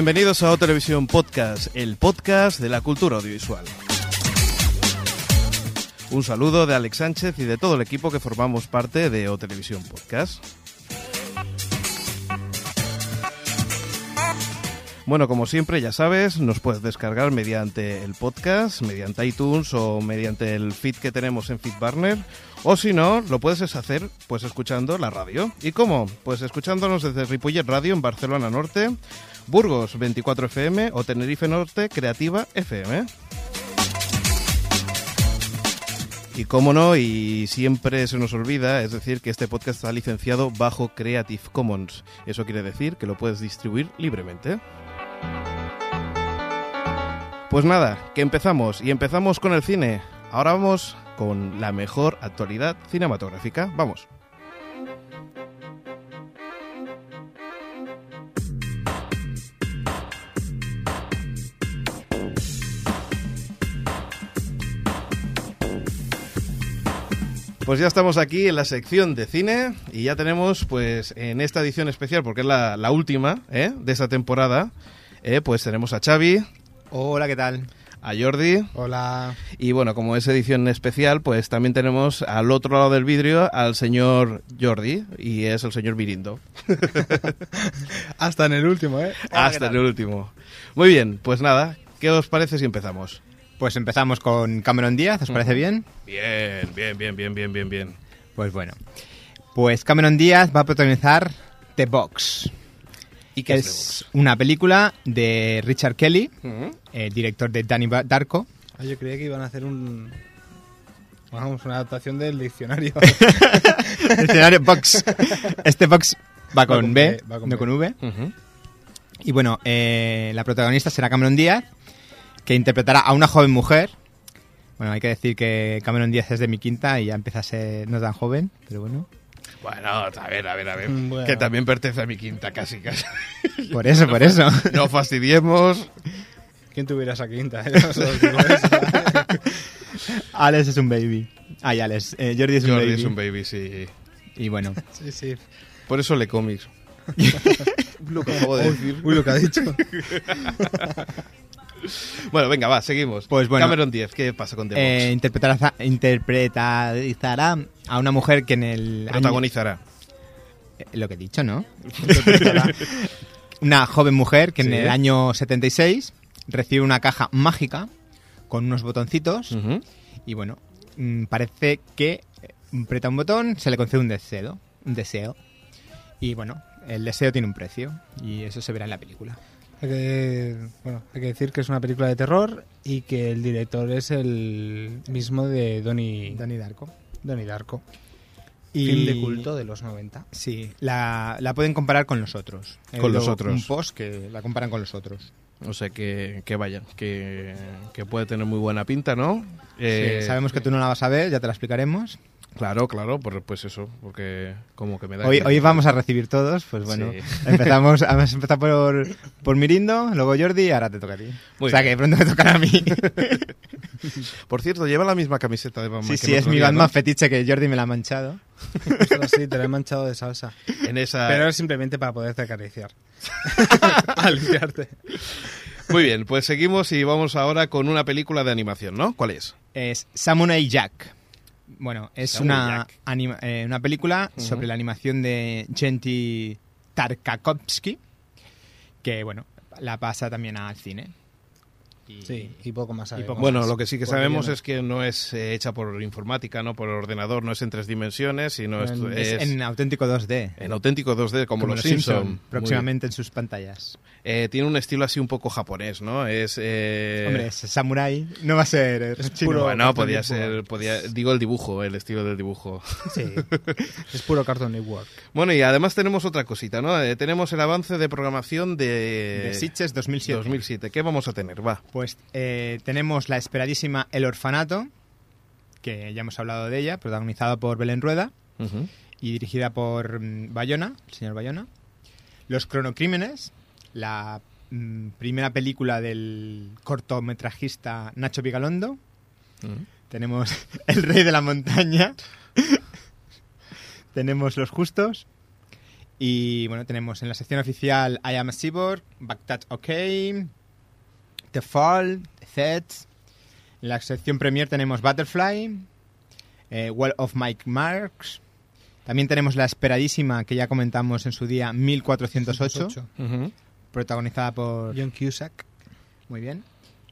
Bienvenidos a Televisión Podcast, el podcast de la cultura audiovisual. Un saludo de Alex Sánchez y de todo el equipo que formamos parte de O Televisión Podcast. Bueno, como siempre, ya sabes, nos puedes descargar mediante el podcast, mediante iTunes o mediante el feed que tenemos en FeedBurner. O si no, lo puedes hacer pues escuchando la radio. ¿Y cómo? Pues escuchándonos desde Ripollet Radio en Barcelona Norte, Burgos 24 FM o Tenerife Norte Creativa FM. Y cómo no, y siempre se nos olvida, es decir, que este podcast está licenciado bajo Creative Commons. Eso quiere decir que lo puedes distribuir libremente. Pues nada, que empezamos, y empezamos con el cine. Ahora vamos con la mejor actualidad cinematográfica. Vamos. Pues ya estamos aquí en la sección de cine y ya tenemos pues en esta edición especial, porque es la, la última ¿eh? de esta temporada, eh, pues tenemos a Xavi, Hola, ¿qué tal? a Jordi Hola. y bueno, como es edición especial, pues también tenemos al otro lado del vidrio al señor Jordi y es el señor Mirindo. Hasta en el último, ¿eh? Hasta el último. Muy bien, pues nada, ¿qué os parece si empezamos? Pues empezamos con Cameron Díaz, ¿os parece bien? Bien, bien, bien, bien, bien, bien, bien. Pues bueno. Pues Cameron Díaz va a protagonizar The Box. ¿Y que es una película de Richard Kelly, el director de Danny Darko. Ah, yo creía que iban a hacer un. Vamos, una adaptación del diccionario. El escenario Box. Este Box va con, con B, B, va con no B. con V. Y bueno, eh, la protagonista será Cameron Díaz, que interpretará a una joven mujer. Bueno, hay que decir que Cameron Díaz es de mi quinta y ya empieza a ser no tan joven, pero bueno. Bueno, a ver, a ver, a ver. Mm, bueno. Que también pertenece a mi quinta, casi, casi. Por eso, por eso. No fastidiemos. ¿Quién tuviera esa quinta? eh? Alex es un baby. Ay, Alex. eh, Jordi es un Jordi baby. es un baby, sí. Y bueno, sí, sí. Por eso le cómics. lo que acabo de decir. Uy, lo que ha dicho. Bueno, venga, va, seguimos. Pues bueno. Cameron 10, ¿qué pasa con The Box? eh, interpretará, interpretará a una mujer que en el... año- Protagonizará. eh, lo que he dicho, ¿no? una joven mujer que en el año 76 recibe una caja mágica con unos botoncitos y bueno, mm, parece que eh, aprieta un botón, se le concede un deseo, un deseo. Y bueno, el deseo tiene un precio y eso se verá en la película. Hay que, bueno, hay que decir que es una película de terror y que el director es el mismo de Donnie, Donnie Darko. Donnie Darko. Y Film de culto de los 90. Sí, la, la pueden comparar con los otros. He Con los otros. Un post que la comparan con los otros. O sea que, que vaya, que, que puede tener muy buena pinta, ¿no? Eh, Sí, sabemos que tú no la vas a ver, ya te la explicaremos. Claro, claro, por- pues eso, porque como que me da... Hoy, hoy vamos a recibir todos, pues bueno, Sí. empezamos, vamos a empezar por, por Mirindo, luego Jordi y ahora te toca a ti. Muy o sea bien. que pronto me tocará a mí. Por cierto, lleva la misma camiseta de Batman sí, que sí, es mi Batman ¿no? fetiche que Jordi me la ha manchado. Solo sí, te lo he manchado de salsa. En esa... Pero es simplemente para poderte acariciar. Al limpiarte. Muy bien, pues seguimos y vamos ahora con una película de animación, ¿no? ¿Cuál es? Es Samurai Jack. Bueno, es una, anima- eh, una película sobre la animación de Genti Tartakovsky, que bueno, la pasa también al cine. Y- Sí, y poco más. sabemos. poco Bueno, más. lo que sí que sabemos es que no es eh, hecha por informática, no por ordenador, no es en tres dimensiones, sino es, En- Es es en auténtico 2D. en auténtico 2D, como, los Simpson. próximamente en sus pantallas. Eh, tiene un estilo así un poco japonés, ¿no? Es... eh, Hombre, es samurai, no va a ser eh, Es chino. puro- Bueno, podía ser, podía, digo el dibujo, el estilo del dibujo. Sí. es puro Cartoon Network. Bueno, y además tenemos otra cosita, ¿no? Eh, tenemos el avance de programación de... de Sitges 2007. 2007. ¿Qué vamos a tener? Va. Pues eh, tenemos la esperadísima El Orfanato, que ya hemos hablado de ella, protagonizada por Belén Rueda y dirigida por mm, Bayona, el señor Bayona. Los cronocrímenes, la mm, primera película del cortometrajista Nacho Vigalondo. Ujú. Tenemos El Rey de la Montaña. Tenemos Los Justos. Y bueno, tenemos en la sección oficial I Am a Cyborg, Baghdad OK, The Fall, The Threads. En la sección premier tenemos Butterfly, eh, Wall of Mike Marks. También tenemos la esperadísima que ya comentamos en su día 1408, Ujú. Protagonizada por John Cusack. muy bien.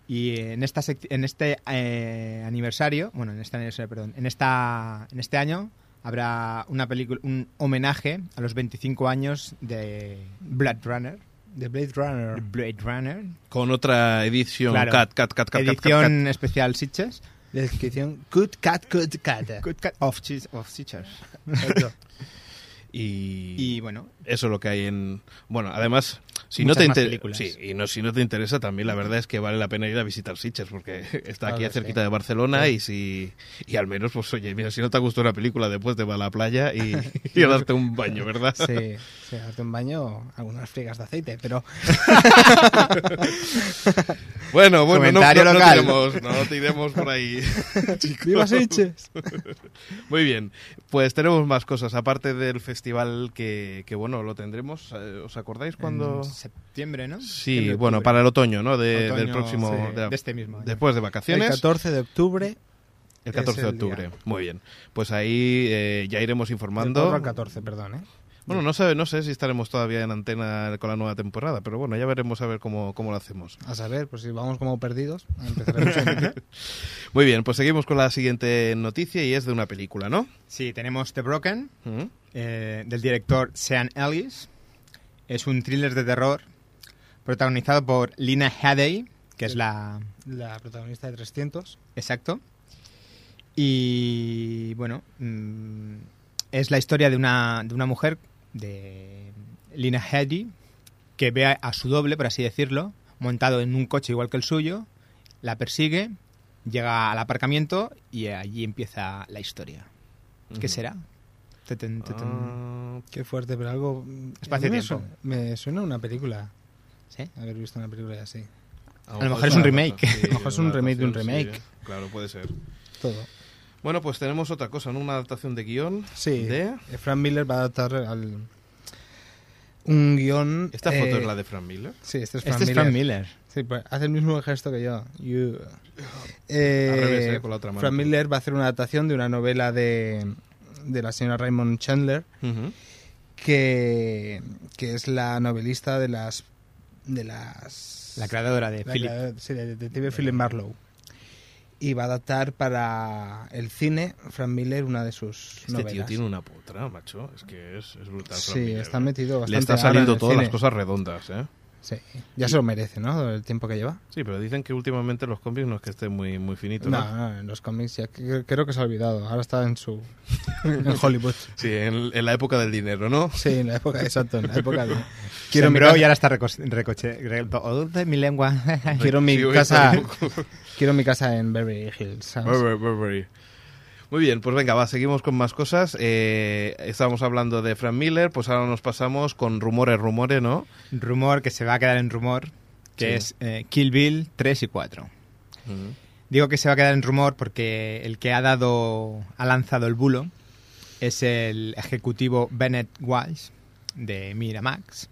Y en esta sec- en este eh, aniversario, bueno, en este aniversario, perdón, en esta en este año habrá una película un homenaje a los 25 años de Blade Runner, The Blade Runner. Blade Runner, Con otra edición Claro. cat, cat, cat, cat, cat, cat, edición especial Sitges, Descripción Good Cat, Good Cat. Good Cat of, of Sitges. Y, Y bueno, eso es lo que hay en... Bueno, además, si no te más inter- películas. sí, y no, si no te interesa, también la verdad es que vale la pena ir a visitar Sitges, porque está aquí Claro, cerquita sí. de Barcelona Sí. y si y al menos, pues oye, mira, si no te ha gustado una película, después te va a la playa y, y a darte un baño, ¿verdad? Sí, sí, darte un baño, algunas friegas de aceite, pero Bueno, bueno, no, no, no tiremos, no tiremos por ahí. ¡Viva Sitges! Muy bien, pues tenemos más cosas, aparte del festival que, que bueno, lo tendremos, eh, ¿os acordáis cuando...? en septiembre, ¿no? Sí, Septiembre, bueno, para el otoño, ¿no? De- Otoño, del próximo... sí, de, la- de este mismo año. Después de El vacaciones. 14 de octubre. El 14 de el día. octubre. Muy bien. Pues ahí eh, ya iremos informando. 4 al 14, perdón, ¿eh? Bueno, no sé, no sé si estaremos todavía en antena con la nueva temporada, pero bueno, ya veremos a ver cómo, cómo lo hacemos. A saber, pues si vamos como perdidos, empezaremos a. Muy bien, pues seguimos con la siguiente noticia y es de una película, ¿no? Sí, tenemos The Broken, eh, del director Sean Ellis. Es un thriller de terror protagonizado por Lina Headey, que es la... La protagonista de 300. Exacto. Y bueno, mm, es la historia de una, de una mujer, de Lina Headey, que ve a, a su doble, por así decirlo, montado en un coche igual que el suyo, la persigue, llega al aparcamiento y allí empieza la historia. ¿Qué Ujú. será? Tetun, tetun. Ah, Qué fuerte, pero algo... Espacio a mí me suena- Me suena una película, ¿Sí? haber visto una película así. a lo mejor es un remake. A lo mejor es un remake de un remake. claro, puede ser. Todo. Bueno, pues tenemos otra cosa, ¿no? Una adaptación de guion. Sí, De... eh, Frank Miller va a adaptar al... un guion... ¿Esta foto eh, es la de Frank Miller? Sí, este es Frank Este es Miller. Frank Miller. Sí, pues hace el mismo gesto que yo. You. Eh, Al revés, eh, con la otra mano. Frank Miller va a hacer una adaptación de una novela de, de la señora Raymond Chandler, Ujú. que, que es la novelista de las... De las La creadora de la Philip. creadora- sí, del detective Philip Marlowe. Y va a adaptar para el cine Frank Miller una de sus Este novelas. tío tiene una potra, macho. Es que es, es brutal. Frank Sí, Miller, está ¿eh? metido bastante Le está saliendo todas cine. las cosas redondas, ¿eh? Sí, ya se lo merece, ¿no? El tiempo que lleva. Sí, pero dicen que últimamente los cómics no es que estén muy, muy finitos. No, ¿no? no, en los cómics ya creo que se ha olvidado. Ahora está en su en Hollywood. Sí, en, en la época del dinero, ¿no? Sí, en la época, exacto, en la época de... Quiero mi, y ahora está recoche... recoche re- oh, mi lengua. quiero mi casa, quiero mi casa en Beverly Hills. ¿sabes? Burberry, Burberry. Muy bien, pues venga, va, seguimos con más cosas. Eh, estábamos hablando de Frank Miller, pues ahora nos pasamos con rumores, rumores, ¿no? rumor que se va a quedar en rumor, que Sí. es eh, Kill Bill 3 y 4. Ujú. Digo que se va a quedar en rumor porque el que ha dado, ha lanzado el bulo es el ejecutivo Bennett Walsh de Miramax,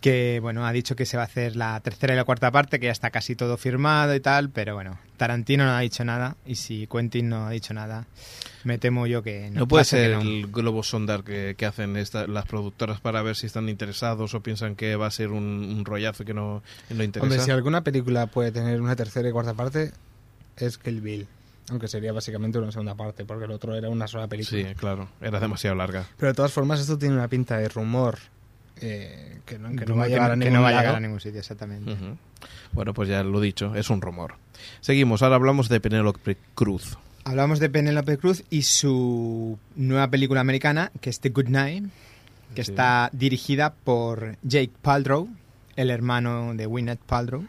que bueno, ha dicho que se va a hacer la tercera y la cuarta parte, que ya está casi todo firmado y tal, pero bueno, Tarantino no ha dicho nada y si Quentin no ha dicho nada, me temo yo que no, No puede ser no. el globo sondar que, que hacen esta- las productoras para ver si están interesados o piensan que va a ser un, un rollazo que no, no interesa. Hombre, si alguna película puede tener una tercera y cuarta parte, es Kill Bill. Aunque sería básicamente una segunda parte, porque el otro era una sola película. Sí, claro, era demasiado larga. Pero de todas formas, esto tiene una pinta de rumor eh, que no, que no va a llegar a que ningún no va a lado. llegar a ningún sitio, exactamente. Bueno, pues ya lo dicho, es un rumor. Seguimos, ahora hablamos de Penélope Cruz. Hablamos de Penélope Cruz y su nueva película americana, que es The Good Night, que Sí. está dirigida por Jake Paltrow, el hermano de Gwyneth Paltrow.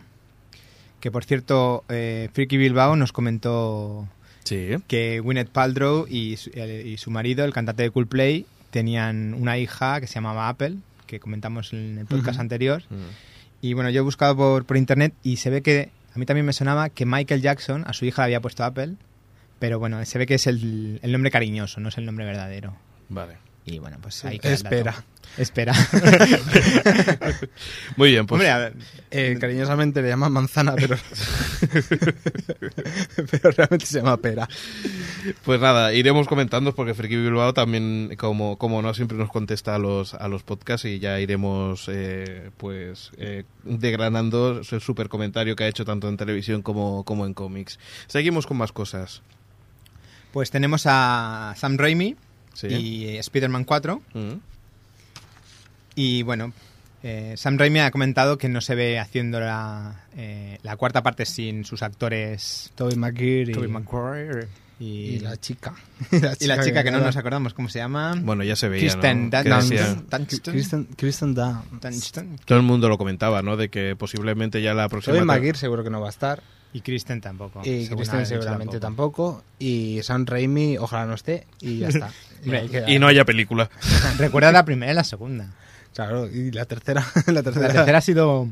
Que por cierto, eh, Freaky Bilbao nos comentó Sí. que Gwyneth Paltrow y su, el- y su marido, el cantante de Coldplay, tenían una hija que se llamaba Apple, que comentamos en el podcast anterior. Y bueno, yo he buscado por, por internet y se ve que a mí también me sonaba que Michael Jackson a su hija le había puesto Apple, pero bueno, se ve que es el, el nombre cariñoso, no es el nombre verdadero. Vale. Y bueno, pues ahí queda el dato. Espera. Espera. Muy bien, pues Hombre, a ver, Eh, cariñosamente le llaman manzana, pero. pero realmente se llama pera. Pues nada, iremos comentando porque Friki Bilbao también, como, como no, siempre nos contesta a los, a los podcasts y ya iremos eh, pues eh, degranando el super comentario que ha hecho tanto en televisión como, como en cómics. Seguimos con más cosas. pues tenemos a Sam Raimi Sí. y eh, Spider-Man 4. Mm. Y bueno, eh, Sam Raimi ha comentado que no se ve haciendo la, eh, la cuarta parte sin sus actores Toby McGee y, Tobey Maguire y, y la chica. y la chica que no queda- nos acordamos cómo se llama. Bueno, ya se veía, Kristen ¿no? Que. Kristen, Dunst. Todo el mundo lo comentaba, ¿no? De que posiblemente ya la próxima... Toby McGee seguro que no va a estar. Y Kristen tampoco. y Kristen seguramente tampoco. Y Sam Raimi, ojalá no esté. Y ya está. Y no haya película. Recuerda la primera y la segunda. Claro, y la tercera. La tercera, La tercera ha sido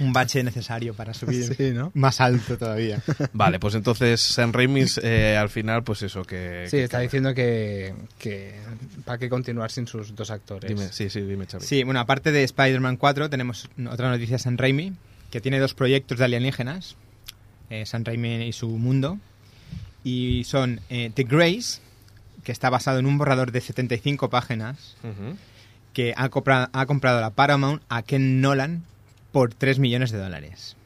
un bache necesario para subir Sí, ¿no? más alto todavía. Vale, pues entonces Sam Raimi eh, al final, pues eso, que... Sí, que- está diciendo que, que para qué continuar sin sus dos actores. Dime, sí, sí, dime, Xavi. Sí, bueno, aparte de Spider-Man 4, tenemos otra noticia de San Raimi, que tiene dos proyectos de alienígenas, eh, San Raimi y su mundo, y son eh, The Grace, que está basado en un borrador de 75 páginas, Ujú. que ha, compra- ha comprado la Paramount a Ken Nolan por 3 millones de dólares.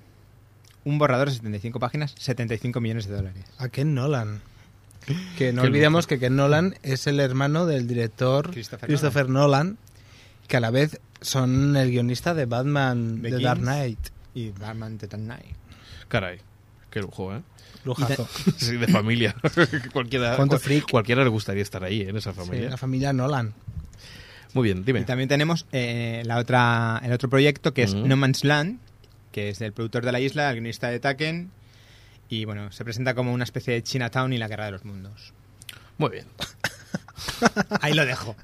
Un borrador de 75 páginas, 75 millones de dólares. A Ken Nolan. Que no olvidemos que Ken Nolan es el hermano del director Christopher Christopher, Nolan. que a la vez son el guionista de Batman The Begins. Dark Knight. Y Batman The Dark Knight. Caray, qué lujo, ¿eh? Lujazo. Sí, de familia. cualquiera, ¿Cuánto cual- freak? cualquiera le gustaría estar ahí, en esa Sí, familia. la familia Nolan. Muy bien, dime. Y también tenemos eh, la otra, el otro proyecto que es Ujú. No Man's Land, que es del productor de la isla, el guionista de Taken. Y bueno, se presenta como una especie de Chinatown y la guerra de los mundos. Muy bien. Ahí lo dejo.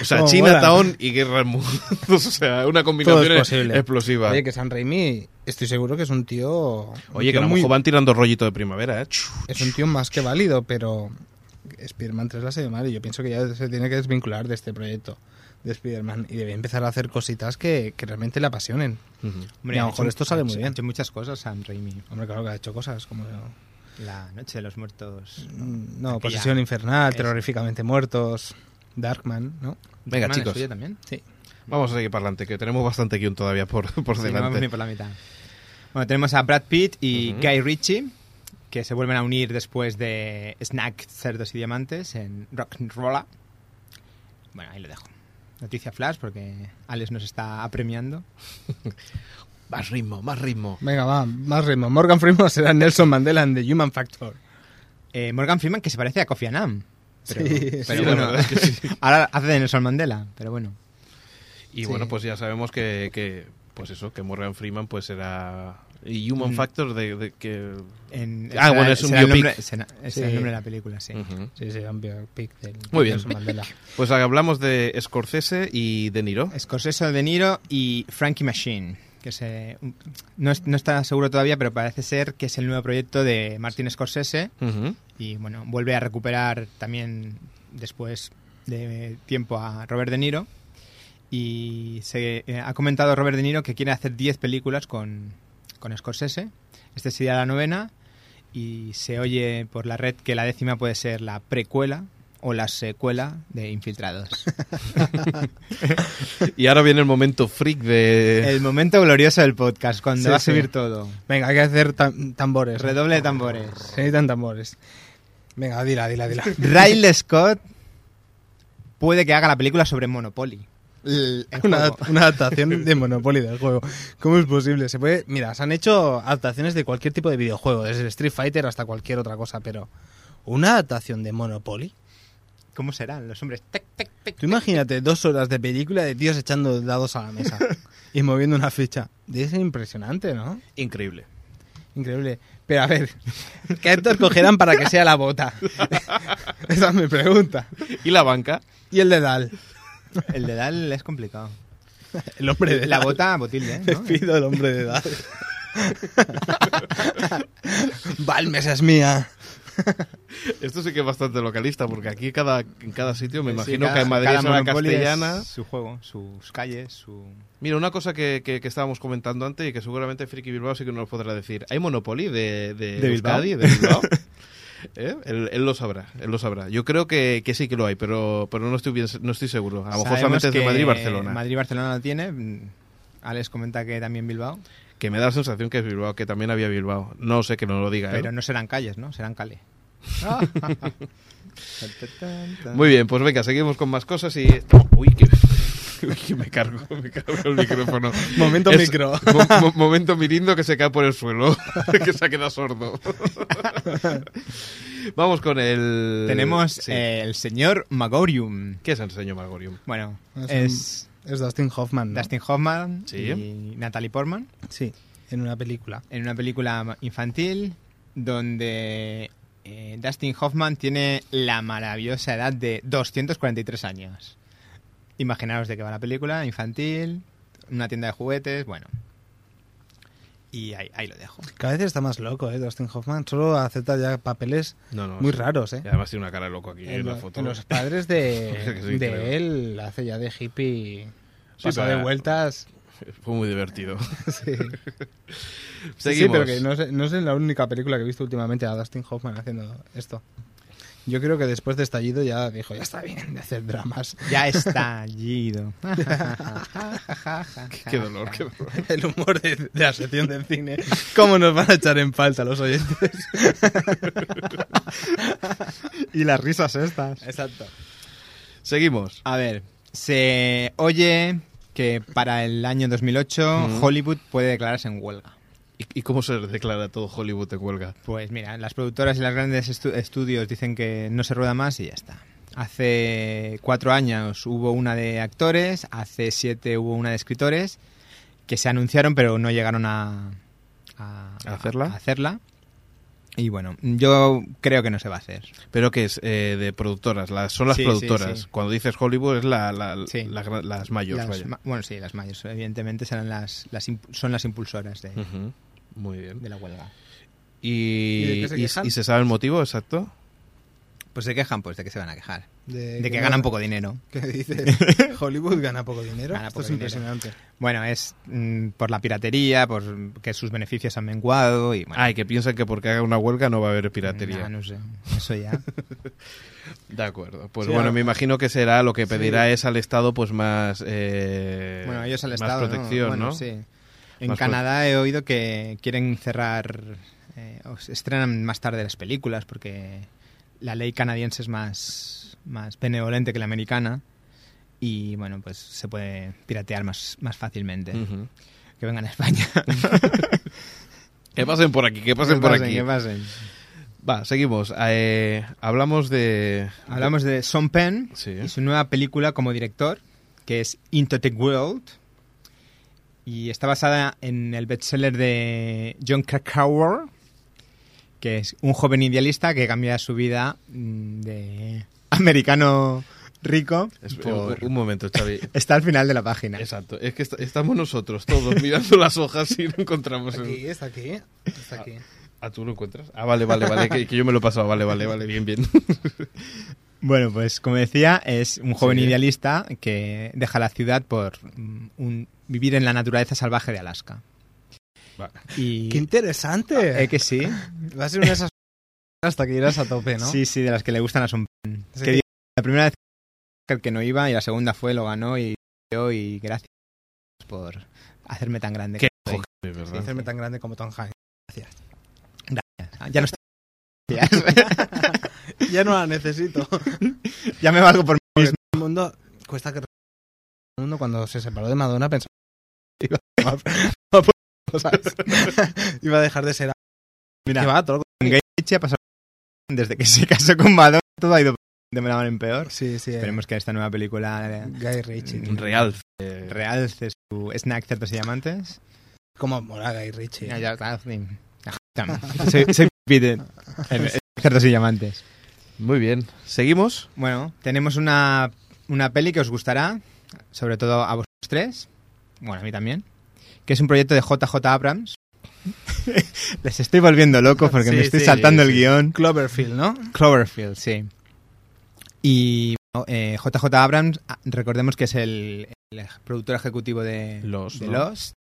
O sea, Chinatown y Guerra del Mundo. o sea, una combinación explosiva. Oye, que San Raimi, estoy seguro que es un tío. un que tío a lo muy- mejor van tirando rollito de primavera, ¿eh? Es un tío más que válido, pero Spider-Man 3 la ha sido mal y yo pienso que ya se tiene que desvincular de este proyecto de Spider-Man y debe empezar a hacer cositas que, que realmente le apasionen. Ujú. Y a lo mejor hecho- esto sale muy bien. Ha hecho muchas cosas Sam Raimi. Hombre, claro que ha hecho cosas como... La Noche de los Muertos. mm, No, Aquella- Posesión Infernal, Eso. Terroríficamente Muertos, Darkman, ¿no? Venga, es chicos. suya también. Sí. Vamos a seguir para adelante, que tenemos bastante guion todavía por, por Sí, no vamos delante. ni por la mitad. Bueno, tenemos a Brad Pitt y. Guy Ritchie, que se vuelven a unir después de Snack, Cerdos y Diamantes en Rock'n'Rolla. Bueno, ahí lo dejo. Noticia flash, porque Alex nos está apremiando. Más ritmo, más ritmo. Venga, va, más ritmo. Morgan Freeman será Nelson Mandela en The Human Factor. Eh, Morgan Freeman, que se parece a Kofi Annan. Pero, Sí, pero sí, bueno, verdad es que sí. ahora hace de Nelson Mandela, pero bueno. Y Sí. bueno, pues ya sabemos que, que, pues eso, que Morgan Freeman pues era... Y Human Mm. Factor de, de que... En- Ah, será- bueno, es un será biopic. nombre- será- es el nombre de la película, sí. Ujú. Sí, sí, un biopic del Muy bien. Mandela. Pues hablamos de Scorsese y De Niro. Scorsese, De Niro y Frankie Machine. Que se, no, es- no está seguro todavía, pero parece ser que es el nuevo proyecto de Martin Scorsese. Y bueno, vuelve a recuperar también después de tiempo a Robert De Niro. Y se eh, ha comentado Robert De Niro que quiere hacer 10 películas con, con Scorsese. Esta sería la novena. Y se oye por la red que la décima puede ser la precuela o la secuela de Infiltrados. Y ahora viene el momento freak de... El momento glorioso del podcast, cuando Sí, va a sí. subir todo. Venga, hay que hacer tam- tambores. Redoble de tambores. Se necesitan tambores. Venga, dila, dila, dila. Riley Scott puede que haga la película sobre Monopoly. El, el una, adaptación de Monopoly del juego. ¿Cómo es posible? Se puede, mira, se han hecho adaptaciones de cualquier tipo de videojuego, desde Street Fighter hasta cualquier otra cosa, pero una adaptación de Monopoly. ¿Cómo serán los hombres? Tec, tec, tec. Tú imagínate dos horas de película de tíos echando dados a la mesa y moviendo una ficha. Debe ser impresionante, ¿no? Increíble. Increíble. Pero a ver, ¿qué actor cogerán para que sea la bota? Esa es mi pregunta. ¿Y la banca? Y el de Dal. El de Dal es complicado. El hombre de La Dal. bota Botilde, pido el hombre de Dal. Balmes es mía. Esto sí que es bastante localista, porque aquí cada, en cada sitio me Sí, imagino cada- que en Madrid cada es una es castellana. Su juego, sus calles, su... Mira, una cosa que, que- que estábamos comentando antes y que seguramente Friki Bilbao sí que nos podrá decir. ¿Hay Monopoly de, de, ¿De Bilbao? Euskadi, de Bilbao? ¿Eh? Él, él lo sabrá, él lo sabrá. Yo creo que, que sí que lo hay, pero, pero no estoy bien, no estoy seguro. A lo mejor solamente es de Madrid y Barcelona. Madrid y Barcelona lo tiene. mm, Alex comenta que también Bilbao. Que me da la sensación que es Bilbao, que también había Bilbao. No sé que no lo diga. ¿eh? Pero no serán calles, ¿no? Serán cale. Muy bien, pues venga, seguimos con más cosas y... Uy, que, uy, me cargo, me cargo el micrófono. Momento Es- micro. mo- mo- momento mirindo que se cae por el suelo, que se ha quedado sordo. Vamos con el... Tenemos Sí. eh, el señor Magorium. ¿Qué es el señor Margorium? Bueno, Es un- es Es Dustin Hoffman. ¿no? Dustin Hoffman Sí. y Natalie Portman Sí, en una película. en una película infantil donde eh, Dustin Hoffman tiene la maravillosa edad de 243 años. Imaginaros de qué va la película, infantil, una tienda de juguetes, bueno. Y ahí, ahí lo dejo. Cada vez está más loco, ¿eh? Dustin Hoffman. Solo acepta ya papeles No, no. muy sí. raros, ¿eh? Y además tiene una cara de loco aquí en, En, la foto. en los padres de, Sí, de él hace ya de hippie. Sí, pasa de vueltas. Fue muy divertido. Sí. Sí, Seguimos. sí, pero que no es, no es la única película que he visto últimamente a Dustin Hoffman haciendo esto. Yo creo que después de Estallido ya dijo, ya está bien de hacer dramas. Ya está Gido. Qué dolor, qué dolor. El humor de, de la sección de cine. ¿Cómo nos van a echar en falta los oyentes? y las risas estas. Exacto. Seguimos. A ver, se oye que para el año 2008 Ujú. Hollywood puede declararse en huelga. ¿Y, cómo se declara todo Hollywood en huelga? Pues mira, las productoras y los grandes estu- estudios dicen que no se rueda más y ya está. Hace cuatro años hubo una de actores, hace siete hubo una de escritores que se anunciaron pero no llegaron a, a- ¿A hacerla? a hacerla. Y bueno, yo creo que no se va a hacer. Pero que es eh, de productoras, las, son las Sí, productoras. sí. Cuando dices Hollywood es la, la- Sí. la las mayores, Las vaya. ma- bueno, sí, las mayores, evidentemente serán las, las son las impulsoras de. Muy bien. de la huelga. ¿Y, ¿Y de qué se y- quejan? y se sabe el motivo exacto? Pues se quejan, pues de que se van a quejar. De, De que ganan poco dinero. ¿Qué dices? Hollywood gana poco dinero. Gana Esto poco es dinero. impresionante. Bueno, es mm, por la piratería, por que sus beneficios han menguado y bueno. Ah, y que piensan que porque haga una huelga no va a haber piratería. nah, no sé, eso ya. De acuerdo. Pues Sí, bueno, me imagino que será lo que Sí. pedirá es al Estado pues más eh, bueno, ellos al más Estado, ¿no? protección, Bueno, ¿no? sí. En Más Canadá he oído que quieren cerrar, eh, o se estrenan más tarde las películas porque la ley canadiense es más, más benevolente que la americana y bueno, pues se puede piratear más, más fácilmente. Que vengan a España. Que pasen por aquí, que pasen Que por aquí. que pasen. Va, seguimos. Eh, hablamos de... Hablamos de Sean Penn Sí. y su nueva película como director, que es Into the World. Y está basada en el bestseller de John Krakauer, que es un joven idealista que cambia su vida mm, de americano rico. Es- por- Un momento, Xavi. Está al final de la página. Exacto. Es que est- estamos nosotros todos mirando las hojas y no encontramos... el- Aquí, está aquí. Está aquí. Ah, ¿tú lo encuentras? Ah, vale, vale, vale. Que, que yo me lo he pasado. Vale, vale, vale. Bien, bien. Bueno, pues como decía, es un joven Sí. idealista que deja la ciudad por mm, un- vivir en la naturaleza salvaje de Alaska. Y ¡Qué interesante! ¿Eh que sí? Va a ser una de esas hasta que irás a tope, ¿no? Sí, sí, de las que le gustan a Son. Sí. La primera vez que el que no iba y la segunda fue, lo ganó y yo y gracias por hacerme tan grande. Qué soy. joder, Sí, hacerme tan grande como Tom Hanks. Ah, Ya no estoy. ya no la necesito. ya me valgo por mí mismo. El mundo cuesta que el mundo cuando se separó de Madonna pensaba iba a, ¿sabes? iba a dejar de ser Mira, va todo ha pasado desde que se casó con Madonna, todo ha ido de mal en peor. sí sí Esperemos que esta nueva película eh, Guy Ritchie Un real. eh, realce su snack cerdos y diamantes. como mola Guy Ritchie Ya, ya, claro, soy, soy Peter. en- en Cerdos y diamantes. Muy bien. ¿Seguimos? Bueno, tenemos una, una peli que os gustará, sobre todo a vosotros tres, bueno, a mí también, que es un proyecto de JJ Abrams, Les estoy volviendo loco porque Sí, me estoy sí, saltando sí. el guion. Cloverfield, ¿no? Cloverfield, sí. Y bueno, eh, JJ Abrams, ah, recordemos que es el, el productor ejecutivo de Lost, de ¿no? Lost,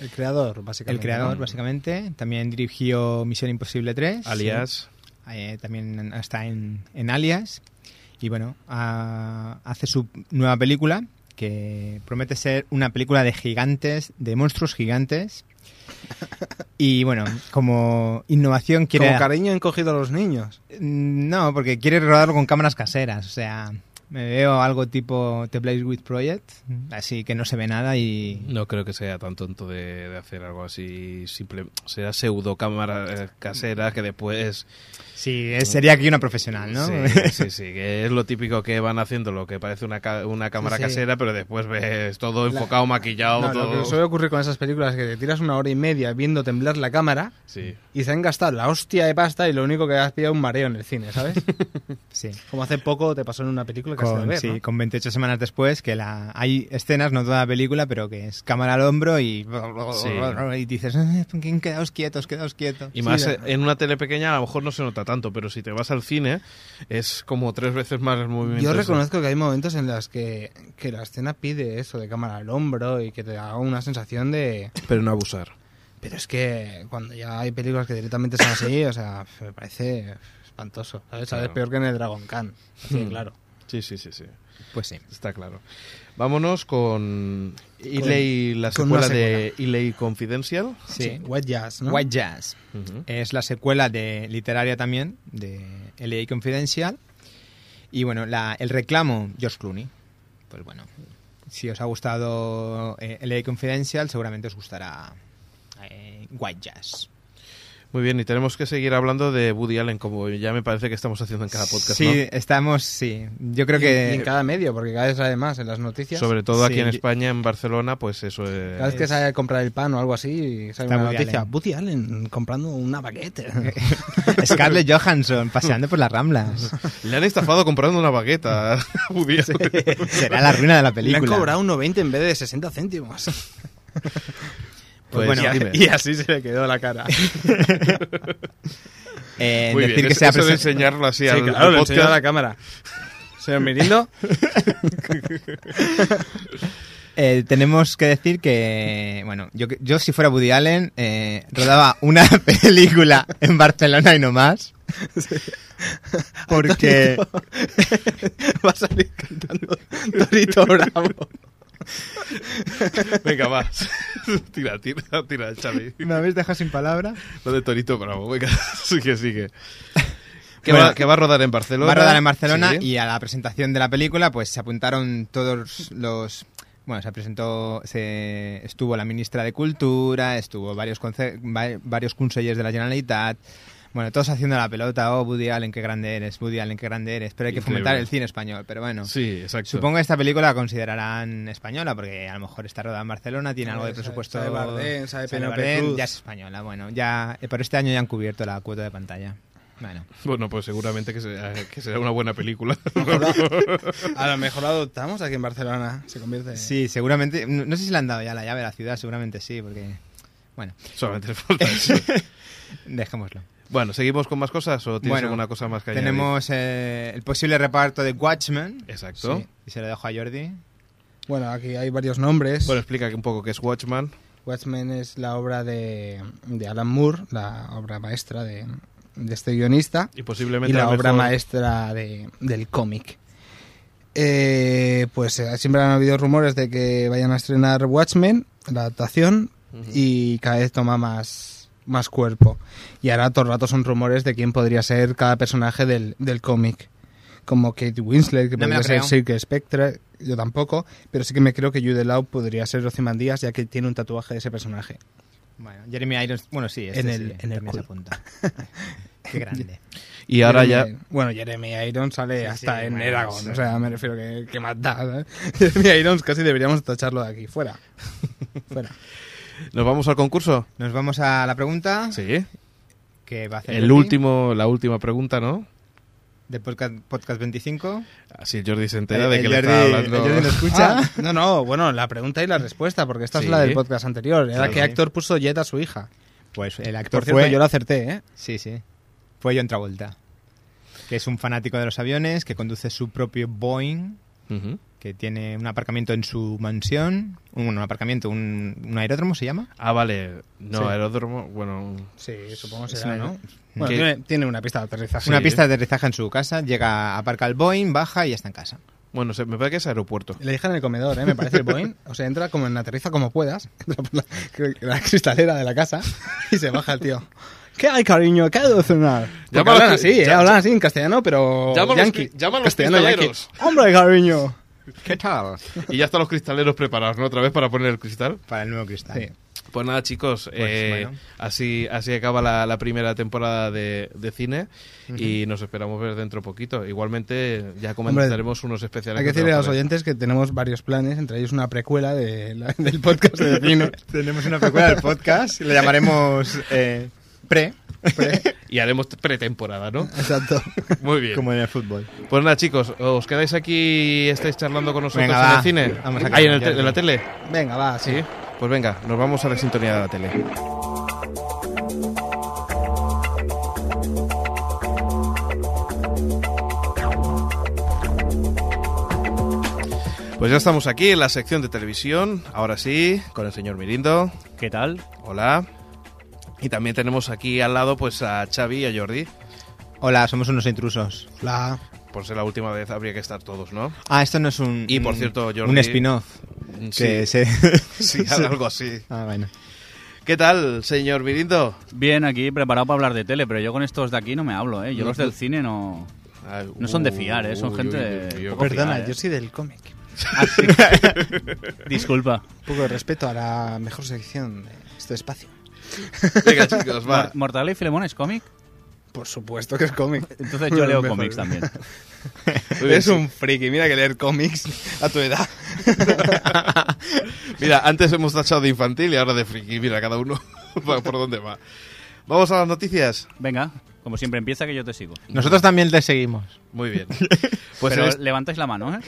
El creador, el básicamente. creador, ¿no? básicamente. También dirigió Misión Imposible 3. Alias. Eh, también está en, en Alias. Y bueno, ah, hace su nueva película que promete ser una película de gigantes, de monstruos gigantes. Y bueno, como innovación quiere... Como cariño encogido a los niños. Mm, No, porque quiere rodarlo con cámaras caseras. O sea, me veo algo tipo The Blaze with Project, así que no se ve nada y... No creo que sea tan tonto de, de hacer algo así simple. Será pseudo cámara eh, casera que después. Sí, es- sería aquí una profesional, ¿no? Sí, sí, sí, que es lo típico que van haciendo, lo que parece una, ca- una cámara Sí. casera, pero después ves todo enfocado, maquillado, No, todo. Lo que suele ocurrir con esas películas es que te tiras una hora y media viendo temblar la cámara Sí. y se han gastado la hostia de pasta y lo único que has pillado es un mareo en el cine, ¿sabes? sí. Como hace poco te pasó en una película que Con, ver, sí, ¿no? con 28 semanas después, que la hay escenas, no toda la película, pero que es cámara al hombro y, Sí. y dices, "Eh, quedaos quietos, quedaos quietos. Y Sí, más en una tele pequeña a lo mejor no se nota tanto, pero si te vas al cine es como tres veces más el movimiento. Yo ese. reconozco que hay momentos en los que, que la escena pide eso de cámara al hombro y que te da una sensación de... Pero no abusar. Pero es que cuando ya hay películas que directamente son así, o sea, me parece espantoso. ¿Sabes? Claro. Peor que en el Dragon Khan. Así, Hmm. claro. Sí, sí, sí, sí. Pues sí. Está claro. Vámonos con Ilay, la con una secuela de Ilay Confidential. Sí. White Jazz, ¿no? White Jazz. Ujú. Es la secuela de literaria también, de LA Confidential. Y bueno, la- el reclamo, George Clooney. Pues bueno, si os ha gustado eh, LA Confidential, seguramente os gustará eh, White Jazz. Muy bien, y tenemos que seguir hablando de Woody Allen, como ya me parece que estamos haciendo en cada podcast, sí, ¿no? estamos, sí. Yo creo Y- que... y en cada medio, porque cada vez sale más en las noticias. Sobre todo aquí Sí, en yo- España, en Barcelona, pues eso es... Cada vez que sale a comprar el pan o algo así, sale Está una Woody noticia. Allen. Woody Allen comprando una baguette. Scarlett Johansson paseando por las ramblas. Le han estafado comprando una bagueta a Woody Allen. Será la ruina de la Le película. han cobrado un 90 en vez de 60 céntimos. Pues bueno, dime. y así se le quedó la cara. Eh, Muy decir bien, que eso, se ha eso de presen- enseñarlo así Sí, al, claro, al lo enseñó a podcast. la cámara. Señor Mirindo, Eh, tenemos que decir que, bueno, yo, yo si fuera Woody Allen, eh, rodaba una película en Barcelona y no más. Porque va a salir cantando Torito Bravo. Venga, va. tira, tira, tira, Xavi. me habéis dejado sin palabra. Lo de Torito Bravo, venga, sigue, sigue. Que, Bueno, va, que va a rodar en Barcelona. Va a rodar en Barcelona Sí. y a la presentación de la película pues se apuntaron todos los... Bueno, se presentó, se, estuvo la ministra de Cultura, estuvo varios, varios consellers de la Generalitat, bueno, todos haciendo la pelota, oh, Woody Allen, qué grande eres, Woody Allen, qué grande eres, pero hay que Increíble. fomentar el cine español, pero bueno. Sí, exacto. Supongo que esta película la considerarán española, porque a lo mejor está rodada en Barcelona, tiene algo de presupuesto. sabe Bardem, sabe Bardem, ya es española. Bueno, ya eh, por este año ya han cubierto la cuota de pantalla. Bueno, Bueno, pues seguramente que será, que será una buena película. A lo mejor lo adoptamos aquí en Barcelona. Se convierte. sí, seguramente. No, no sé si le han dado ya la llave a la ciudad, seguramente sí, porque. Bueno, Solamente le falta eso. dejémoslo. Bueno, ¿seguimos con más cosas o tienes Bueno, alguna cosa más que añadir? Tenemos eh, el posible reparto de Watchmen. Exacto. Sí, y se lo dejo a Jordi. Bueno, aquí hay varios nombres. Bueno, explica un poco qué es Watchman. Watchmen es la obra de, de Alan Moore, la obra maestra de, de este guionista. Y posiblemente y la obra mejor- maestra de, del cómic. Eh, pues eh, siempre han habido rumores de que vayan a estrenar Watchmen, la adaptación, y cada vez toma más, más cuerpo. Y ahora todo el rato son rumores de quién podría ser cada personaje del, del cómic. Como Kate Winslet, que No podría ser. Silke Spectre, yo tampoco, pero sí que me creo que Jude Law podría ser Díaz ya que tiene un tatuaje de ese personaje. Bueno, Jeremy Irons. Bueno, sí, este En el- sí, en el también se apunta. Qué grande. Y ahora ya... Bueno, Jeremy Irons sale Sí, hasta sí, en bueno, Eragon, sí. o sea, me refiero que, que más da, ¿sabes? Jeremy Irons casi deberíamos tacharlo de aquí, fuera. fuera. ¿Nos vamos al concurso? Nos vamos a la pregunta Sí. que va a hacer El Jordi, último, la última pregunta, ¿no? del podcast, podcast 25. Así el Jordi se entera El- de el que le está el hablando... Jordi nos escucha. Ah, no, no, bueno, la pregunta y la respuesta, porque esta Sí. es la del podcast anterior. Era Claro. que Héctor puso Jet a su hija. Pues el actor Por cierto, fue... yo lo acerté, ¿eh? Sí, sí. Fue John Travolta. Que es un fanático de los aviones, que conduce su propio Boeing, Ujú. que tiene un aparcamiento en su mansión. Un, un aparcamiento, un, un aeródromo se llama. Ah, vale. No, Sí. aeródromo, bueno... Sí, supongo Es será, una- ¿no? Bueno, tiene, tiene una pista de aterrizaje. Una Sí. pista de aterrizaje en su casa, llega, aparca el Boeing, baja y ya está en casa. Bueno, se- me parece que es aeropuerto. Le dije en el comedor, ¿eh? Me parece el Boeing. O sea, entra como en aterriza como puedas. Entra por la, la cristalera de la casa y se baja el tío. ¿Qué hay, cariño? ¿Qué hay de cenar? Hablan así, ¿eh? ya- Hablan así en castellano, pero Llama a los a los castellano cristaleros. ¡Hombre, cariño! ¿Qué tal? Y ya están los cristaleros preparados, ¿no? Otra vez para poner el cristal. Para el nuevo cristal. Sí. Pues nada, chicos, eh, bueno. así, así acaba la, la primera temporada de, de cine y nos esperamos ver dentro poquito. Igualmente, ya comentaremos unos especiales. Hay que decirle a los oyentes que tenemos varios planes, entre ellos una precuela de la- del podcast de cine. Tenemos una precuela del podcast, le llamaremos eh, Pre, Y haremos pretemporada, ¿no? Exacto. Muy bien. como en el fútbol. Pues nada, chicos, os quedáis aquí y estáis charlando con nosotros Venga, en va. el cine. Vamos Ahí en, el cambiar. te- en la tele. Venga, va, sí. Sí. Pues venga, nos vamos a la sintonía de la tele. Pues ya estamos aquí en la sección de televisión, ahora sí, con el señor Mirindo. ¿Qué tal? Hola. Y también tenemos aquí al lado pues a Xavi y a Jordi. Hola, somos unos intrusos. La... Por ser la última vez habría que estar todos, ¿no? Ah, esto no es un... Y, por un- cierto, Jordi- Un spin-off. Que Sí, se... sí, algo así. Ah, bueno. ¿Qué tal, señor Mirindo? Bien, aquí preparado para hablar de tele, pero yo con estos de aquí no me hablo, ¿eh? Yo los del cine no... Ay, No son de fiar, ¿eh? Son uy, gente uy, uy, uy. poco Perdona, fiar, ¿eh? yo soy del cómic. Ah, sí. Disculpa. Un poco de respeto a la mejor sección de este espacio. Venga, chicos, va. Mor- ¿Mortadelo y Filemón es cómic? Por supuesto que es cómic. Entonces yo leo cómics también. Es un friki, mira que leer cómics a tu edad. Mira, antes hemos tachado de infantil y ahora de friki. Mira, cada uno va por dónde va. Vamos a las noticias. Venga, como siempre empieza que yo te sigo. Nosotros también te seguimos. Muy bien. Pues pero en, este, levantáis la mano, ¿eh?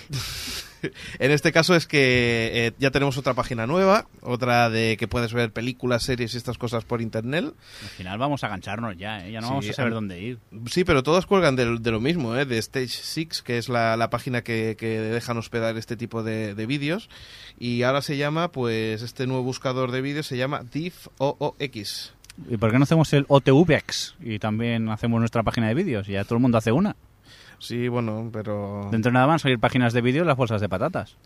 en este caso es que eh, ya tenemos otra página nueva, otra de que puedes ver películas, series y estas cosas por internet. Al final vamos a agancharnos ya, ¿eh? Ya no Sí, vamos a saber dónde ir. Sí, pero todas cuelgan de, de lo mismo, ¿eh? de Stage 6, que es la, la página que, que dejan hospedar este tipo de, de vídeos. Y ahora se llama, pues, este nuevo buscador de vídeos se llama DivOOX. ¿Y por qué no hacemos el OTVX? Y también hacemos nuestra página de vídeos. Ya todo el mundo hace una. Sí, bueno, pero... Dentro de nada van a salir páginas de vídeo en las bolsas de patatas.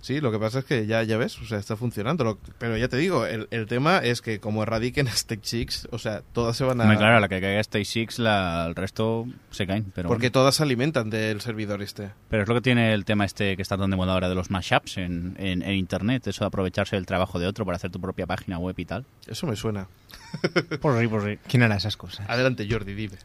Sí, lo que pasa es que ya, ya ves, o sea, está funcionando. Lo- pero ya te digo, el, el tema es que como erradiquen Stage 6, o sea, todas se van a... Hombre, claro, a la que caiga Stage 6, la, el resto se caen. Pero, Porque bueno. todas se alimentan del servidor este. pero es lo que tiene el tema este que está tan de moda ahora de los mashups en, en, en Internet. Eso de aprovecharse del trabajo de otro para hacer tu propia página web y tal. Eso me suena. Por sí, por sí. ¿Quién hará esas cosas? Adelante, Jordi, dime.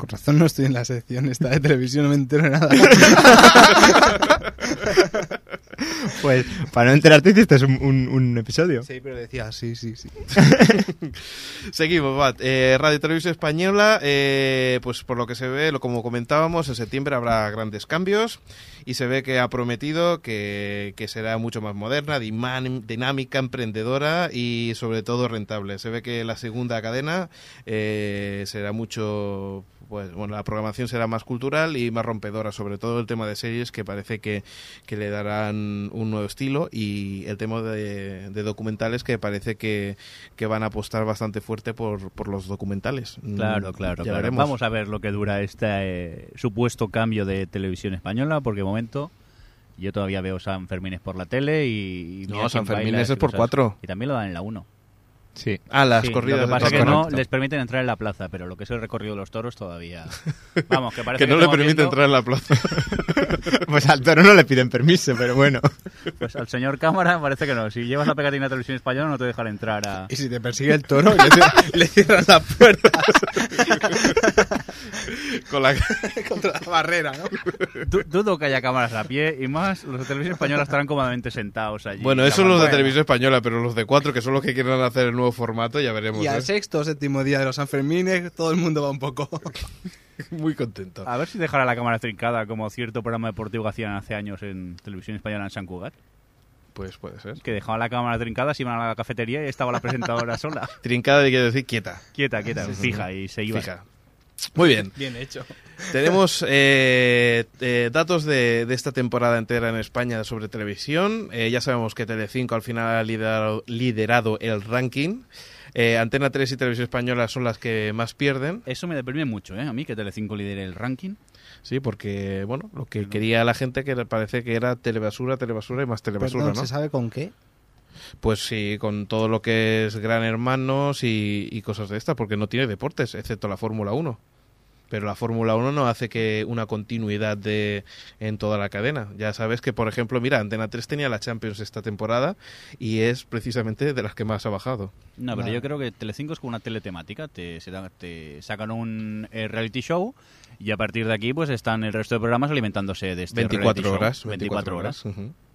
Con razón no estoy en la sección esta de televisión, no me entero de nada. Pues, para no enterarte hiciste un, un, un episodio. Sí, pero decía, sí, sí, sí. Seguimos, Bat. Eh, Radio Televisión Española, eh, pues por lo que se ve, lo como comentábamos, en septiembre habrá grandes cambios y se ve que ha prometido que, que será mucho más moderna, diman- dinámica, emprendedora y sobre todo rentable. Se ve que la segunda cadena eh, será mucho, pues bueno, la programación será más cultural y más rompedora, sobre todo el tema de series que parece que, que le darán un nuevo estilo y el tema de, de documentales que parece que, que van a apostar bastante fuerte por, por los documentales. Claro, Mm, claro, ya claro. veremos. Vamos a ver lo que dura este eh, supuesto cambio de televisión española, porque de momento yo todavía veo San Fermines por la tele y... y No, San y es por cuatro. Y también lo dan en la 1. Sí. Ah, las Sí, corridas Lo que pasa es que no les permiten entrar en la plaza, pero lo que es el recorrido de los toros todavía... Vamos, que parece que no le permite viendo, entrar en la plaza. Pues al toro no le piden permiso, pero bueno. Pues al señor cámara parece que no. Si llevas la pegatina de televisión española no te dejan entrar a... Y si te persigue el toro, le, cier- le cierran las puertas Con la... contra la barrera, ¿no? Du- Dudo que haya cámaras a pie y más los de televisión española estarán cómodamente sentados allí. Bueno, eso los de televisión española, pero los de cuatro, que son los que quieren hacer el nuevo formato, ya veremos. Y al ¿eh? sexto o séptimo día de los Sanfermines, todo el mundo va un poco. Muy contento. A ver si dejará la cámara trincada como cierto programa deportivo que hacían hace años en televisión española en San Cugat. Pues puede ser. Que dejaban la cámara trincada, se iban a la cafetería y estaba la presentadora sola. Trincada quiere decir quieta. Quieta, quieta, fija, y se iba. Fija. Muy bien. Bien hecho. Tenemos eh, eh, datos de, de esta temporada entera en España sobre televisión. Eh, ya sabemos que Telecinco al final ha liderado, liderado el ranking. Eh, Antena 3 y Televisión Española son las que más pierden. Eso me deprime mucho, ¿eh? A mí, que Telecinco lidere el ranking. Sí, porque, bueno, lo que quería la gente que parece que era telebasura, telebasura y más telebasura, Perdón, ¿no? ¿Se sabe con qué? Pues sí, con todo lo que es Gran Hermanos y, y cosas de estas, porque no tiene deportes, excepto la Fórmula 1. Pero la Fórmula 1 no hace que una continuidad de en toda la cadena. Ya sabes que, por ejemplo, mira, Antena 3 tenía la Champions esta temporada y es precisamente de las que más ha bajado. No, pero Vale. yo creo que Telecinco es como una teletemática. Te, se da- te sacan un eh, reality show y a partir de aquí pues están el resto de programas alimentándose de este 24 reality show. horas. 24 horas.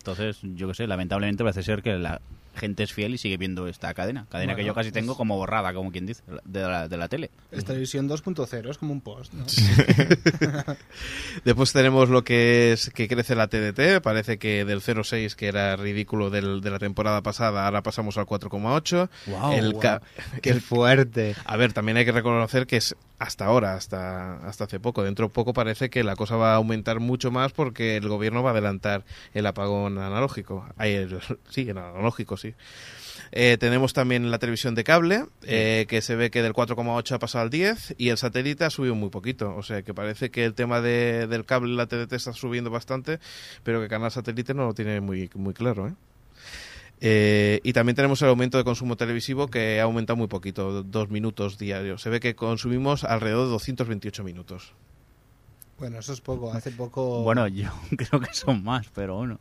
Entonces, yo qué sé, lamentablemente parece ser que la gente es fiel y sigue viendo esta cadena. Cadena que yo casi tengo es- como borrada, como quien dice, de la, de la tele. Es televisión 2.0, es como un post, ¿no? Después tenemos lo que es que crece la TDT, parece que del 0,6 que era ridículo del- de la temporada pasada, ahora pasamos al 4,8. Guau, el Qué fuerte. A ver, también hay que reconocer que es hasta ahora, hasta, hasta hace poco. Dentro de poco parece que la cosa va a aumentar mucho más porque el gobierno va a adelantar el apagón analógico. Ay, el- sí, el analógico, sí. Eh, tenemos también la televisión de cable, eh, que se ve que del 4,8 ha pasado al 10 y el satélite ha subido muy poquito. O sea que parece que el tema de- del cable y la TDT está subiendo bastante, pero que Canal Satélite no lo tiene muy, muy claro. ¿eh? Eh, y también tenemos el aumento de consumo televisivo que ha aumentado muy poquito, dos minutos diarios. Se ve que consumimos alrededor de 228 minutos. Bueno, eso es poco. Hace poco... Bueno, yo creo que son más, pero bueno.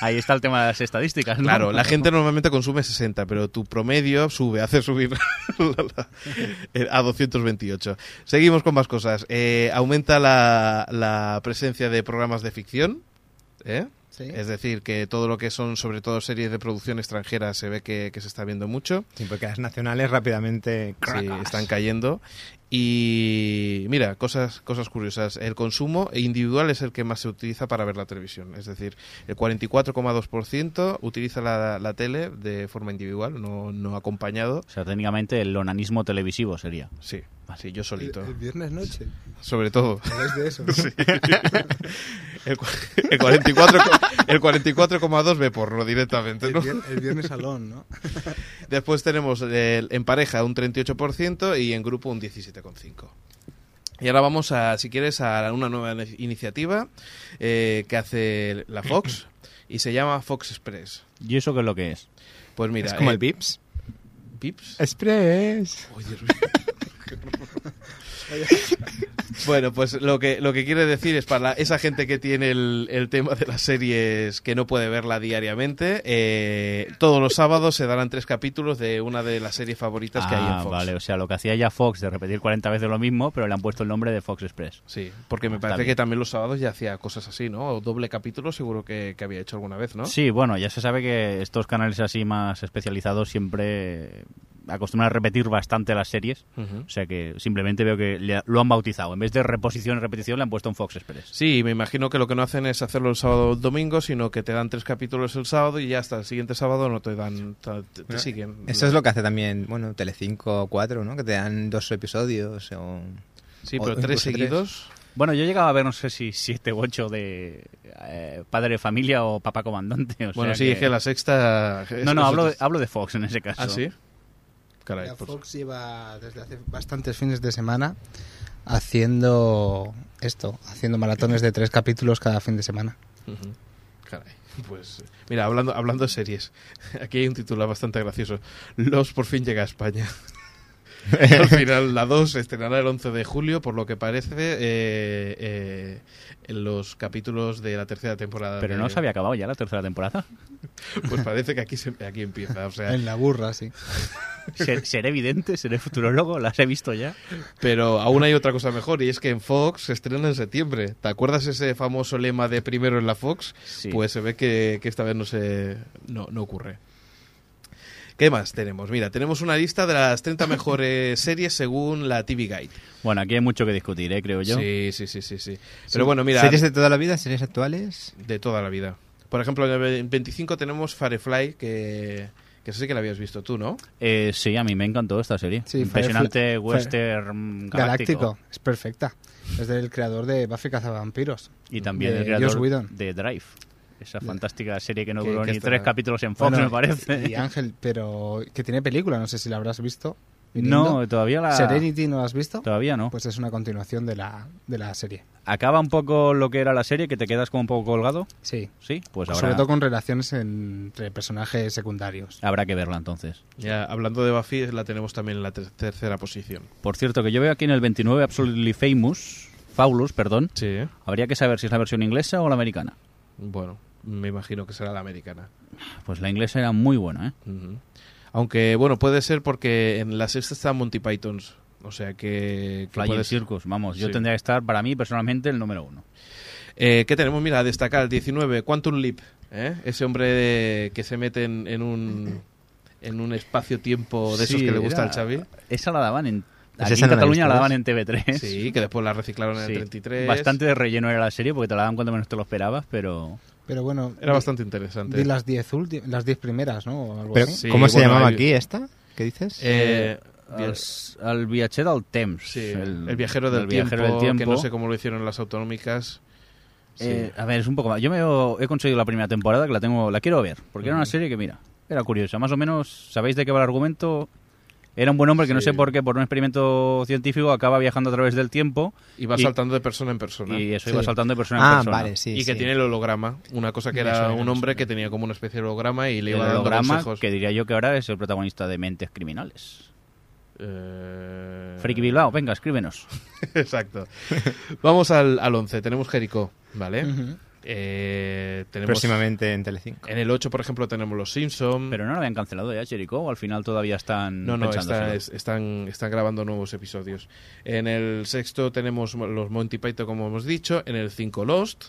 Ahí está el tema de las estadísticas, ¿no? Claro, la gente normalmente consume 60, pero tu promedio sube, hace subir la- la- a 228. Seguimos con más cosas. Eh, aumenta la, la presencia de programas de ficción. ¿eh? Sí. Es decir, que todo lo que son, sobre todo series de producción extranjera, se ve que, que se está viendo mucho. Sí, porque las nacionales rápidamente... Sí, están cayendo. Y mira, cosas, cosas curiosas. El consumo individual es el que más se utiliza para ver la televisión. Es decir, el 44,2% utiliza la, la tele de forma individual, no, no acompañado. O sea, técnicamente el onanismo televisivo sería. Sí, sí, yo El, solito. el viernes noche. Sobre todo. ¿Habláis de eso? El, cu- el 44 el 44,2 ve porno directamente, El, ¿no? el viernes salón, ¿no? Después tenemos el- en pareja un 38% y en grupo un 17,5%. Y ahora vamos a, si quieres, a una nueva iniciativa eh, que hace la Fox y se llama Fox Express. ¿Y eso qué es lo que es? Pues mira, es como eh, el Vips. Pips. Express. Uy, Dios mío. Bueno, pues lo que, lo que quiere decir es para esa gente que tiene el, el tema de las series que no puede verla diariamente, eh, todos los sábados se darán tres capítulos de una de las series favoritas que hay en Ah, Fox. vale, o sea, lo que hacía ya Fox de repetir 40 veces lo mismo, pero le han puesto el nombre de Fox Express. Sí, porque me parece que también los sábados ya hacía cosas así, ¿no? O doble capítulo seguro que, que había hecho alguna vez, ¿no? Sí, bueno, ya se sabe que estos canales así más especializados siempre acostumbran a repetir bastante las series. O sea que simplemente veo que le- lo han bautizado. En vez de reposición y repetición, le han puesto un Fox Express. Sí, me imagino que lo que no hacen es hacerlo el sábado o el domingo, sino que te dan tres capítulos el sábado y ya hasta el siguiente sábado no te dan, te, te Bueno, siguen. Eso es lo que hace también, bueno, Telecinco o 4, ¿no? Que te dan dos episodios o... Sí, o pero tres seguidos. Bueno, yo llegaba a ver, no sé si siete u ocho de eh, Padre de Familia o Papá Comandante. o Bueno, sea sí, es que la sexta... No, no, hablo hablo de Fox en ese caso. ¿Ah, sí? Caray, La pues- Fox lleva desde hace bastantes fines de semana haciendo esto, haciendo maratones de tres capítulos cada fin de semana. Caray. Pues mira, hablando, hablando de series, aquí hay un titular bastante gracioso. Los por fin llega a España. Al final, la 2 se estrenará el 11 de julio, por lo que parece, eh, eh, en los capítulos de la tercera temporada. Pero de- no se había acabado ya la tercera temporada. Pues parece que aquí, se- aquí empieza. O sea, En la burra, sí. Ser- seré evidente, seré futurólogo, las he visto ya. pero aún hay otra cosa mejor, y es que en Fox se estrena en septiembre. ¿Te acuerdas ese famoso lema de primero en la Fox? Sí. Pues se ve que, que esta vez no, se, no, no ocurre. ¿Qué más tenemos? Mira, tenemos una lista de las 30 mejores series según la TV Guide. Bueno, aquí hay mucho que discutir, ¿eh? creo yo. Sí, sí, sí, sí, sí. Pero bueno, mira, ¿Series de toda la vida? ¿Series actuales? de toda la vida. Por ejemplo, en el 25 tenemos Firefly, que, que sé que la habías visto tú, ¿no? Eh, sí, a mí me encantó esta serie. Sí, Impresionante Firefly- western galáctico. Galáctico, es perfecta. Es del creador de Buffy Cazavampiros. Y también de el creador de Drive. Esa fantástica serie que no duró ni está- tres capítulos en Fox, Bueno, me parece. Y Ángel, pero que tiene película, no sé si la habrás visto. No, todavía la... Serenity, ¿no la has visto? Todavía no. Pues es una continuación de la, de la serie. Acaba un poco lo que era la serie, que te quedas como un poco colgado. Sí. Sí, pues Sobre habrá, todo con relaciones entre personajes secundarios. habrá que verla entonces. Ya, hablando de Buffy, la tenemos también en la ter- tercera posición. Por cierto, que yo veo aquí en el 29 Absolutely Famous, Faulus, perdón. Sí. Habría que saber si es la versión inglesa o la americana. Bueno, me imagino que será la americana. Pues la inglesa era muy buena, ¿eh? Ujú. Aunque, bueno, puede ser porque en la sexta está Monty Pythons. O sea que... que Flying puede. Circus, vamos, yo Sí. tendría que estar, para mí, personalmente, el número uno. Eh, ¿Qué tenemos? Mira, a destacar el 19, Quantum Leap. ¿eh? Ese hombre de- que se mete en, en un, en un espacio-tiempo de esos Sí, que le gusta era- al Xavi. Esa la daban en... Pues Aquí esa en la Cataluña visto, la daban en TV3. Sí, que después la reciclaron en el Sí. 33. Bastante de relleno era la serie porque te la daban cuando menos te lo esperabas, pero... Pero bueno, Era bastante interesante. di las 10 ulti- las 10 primeras, ¿no? O algo Pero, así. Sí, ¿Cómo se bueno, llamaba hay- aquí esta? ¿Qué dices? Eh, Al, al viajero del temps. sí, el, viajero del, el tiempo, viajero del tiempo. que no sé cómo lo hicieron las autonómicas. Sí. Eh, a ver, es un poco más. Yo me he, he conseguido la primera temporada que la tengo, la quiero ver, porque era una serie que mira, era curiosa. Más o menos, sabéis de qué va el argumento. Era un buen hombre que no sé por qué, por un experimento científico, acaba viajando a través del tiempo y va y- saltando de persona en persona. y eso Sí. iba saltando de persona en ah, persona. vale, sí. y que tiene el holograma. Una cosa que era un hombre que tenía como una especie de holograma y le El iba dando holograma, consejos. que diría yo que ahora es el protagonista de Mentes Criminales. Eh, Friki Bilbao, venga, escríbenos. Exacto. Vamos al, al 11. Tenemos Jericho, ¿vale? Ujú. Eh, tenemos Próximamente en Telecinco. En el 8, por ejemplo, tenemos Los Simpson. Pero no lo habían cancelado ya, Jericho, o al final todavía están no, no, pensándoselo? está- es- están, están grabando nuevos episodios. En el sexto tenemos los Monty Python, como hemos dicho. En el 5, Lost.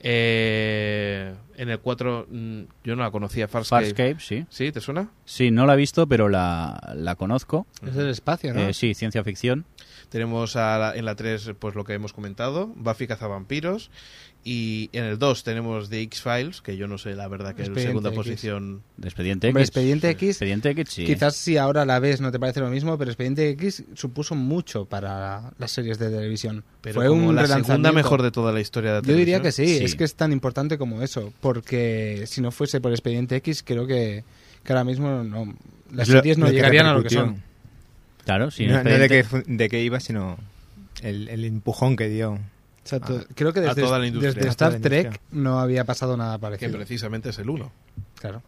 Eh, en el 4, mm, yo no la conocía, Farscape. Farscape, sí. ¿Sí? ¿Te suena? Sí, no la he visto, pero la, la conozco. Es del espacio, ¿no? Eh, sí, ciencia ficción. Tenemos a la- en la 3, pues lo que hemos comentado, Buffy cazavampiros. Y en el 2 tenemos The X-Files, que yo no sé la verdad que es la segunda X. posición. De Expediente Hombre, X. Expediente X, Expediente X, sí. quizás si ahora la ves no te parece lo mismo, pero Expediente X supuso mucho para las series de televisión. Pero Fue como un la segunda mejor de toda la historia de la Yo diría televisión. que sí, Sí. es que es tan importante como eso, porque si no fuese por Expediente X, creo que, que ahora mismo no, las lo- series no que llegarían a lo que son. Claro, sí. no, no de, qué, de qué iba, sino el, el empujón que dio. Ah, creo que a desde, toda la industria. desde A Star toda la Trek industria. no había pasado nada Que parecido. precisamente es el 1. Claro,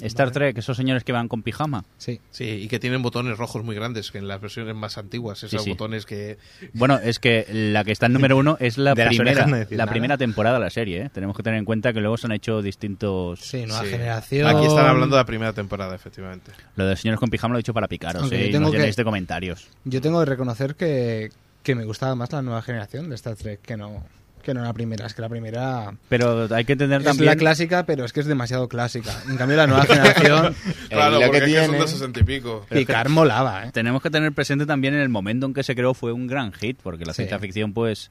Star Trek, esos señores que van con pijama. sí. Sí, y que tienen botones rojos muy grandes, que en las versiones más antiguas, esos sí. botones que... Bueno, es que la que está en número uno es la primera, no la primera temporada de la serie. ¿eh? Tenemos que tener en cuenta que luego se han hecho distintos... Sí, nueva Sí. generación. Aquí están hablando de la primera temporada, efectivamente. Lo de señores con pijama lo he dicho para picaros, Aunque ¿eh? yo Y nos que- de comentarios. Yo tengo que reconocer que, que me gustaba más la nueva generación de Star Trek que no, que no la primera. Es que la primera Pero hay que entender es también... la clásica, pero es que es demasiado clásica. En cambio, la nueva generación, Claro, lo que porque es que son tiene- de 60 y pico. picar molaba, ¿eh? Tenemos que tener presente también en el momento en que se creó fue un gran hit, porque la Sí. ciencia ficción, pues,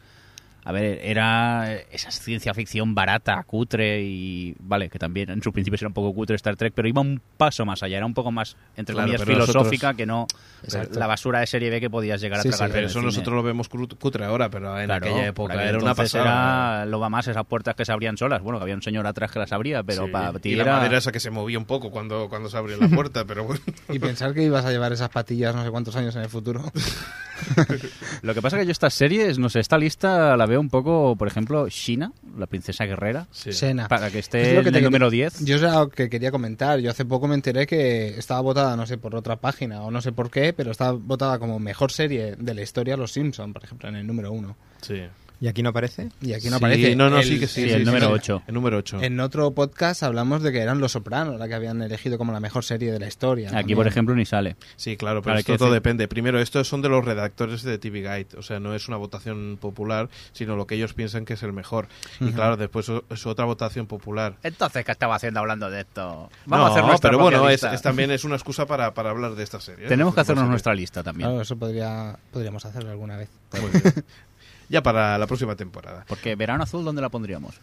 a ver, era esa ciencia ficción barata, cutre y, vale, que también en su principio era un poco cutre Star Trek, pero iba un paso más allá, era un poco más, entre Claro, comillas, pero filosófica nosotros- que no Exacto. la basura de serie B que podías llegar Sí, a sí, tragar. Pero en el eso cine. nosotros lo vemos cutre ahora, pero en Claro, aquella por época era una pasada. Era lo va más esas puertas que se abrían solas. Bueno, que había un señor atrás que las abría, pero Sí. para ti y la era... madera esa que se movía un poco cuando, cuando se abría la puerta, pero bueno. Y pensar que ibas a llevar esas patillas no sé cuántos años en el futuro. Lo que pasa que yo estas series, no sé, esta lista la veo un poco, por ejemplo, Shina, la princesa guerrera, Sí. Sena. para que Es esté lo que en te el número 10. Yo es lo que quería comentar. Yo hace poco me enteré que estaba votada, no sé, por otra página o no sé por qué, pero estaba votada como mejor serie de la historia Los Simpson, por ejemplo, en el número uno. Sí. ¿Y aquí no aparece? Y aquí no Sí, aparece. No, no, El- sí que sí. sí, sí, el sí, número sí. ocho. El número 8. En otro podcast hablamos de que eran Los Sopranos la que habían elegido como la mejor serie de la historia. Aquí, también. por ejemplo, ni sale. Sí, claro, pero Claro, esto que todo depende. Primero, estos son de los redactores de TV Guide, o sea, no es una votación popular, sino lo que ellos piensan que es el mejor. Y claro, después es otra votación popular. Entonces, ¿qué estaba haciendo hablando de esto? no, pero bueno, es, es también es una excusa para, para hablar de esta serie. Tenemos que hacernos nuestra lista también. Claro, eso podría, podríamos hacerlo alguna vez. Muy bien. ya para la próxima temporada. Porque Verano Azul, ¿dónde la pondríamos?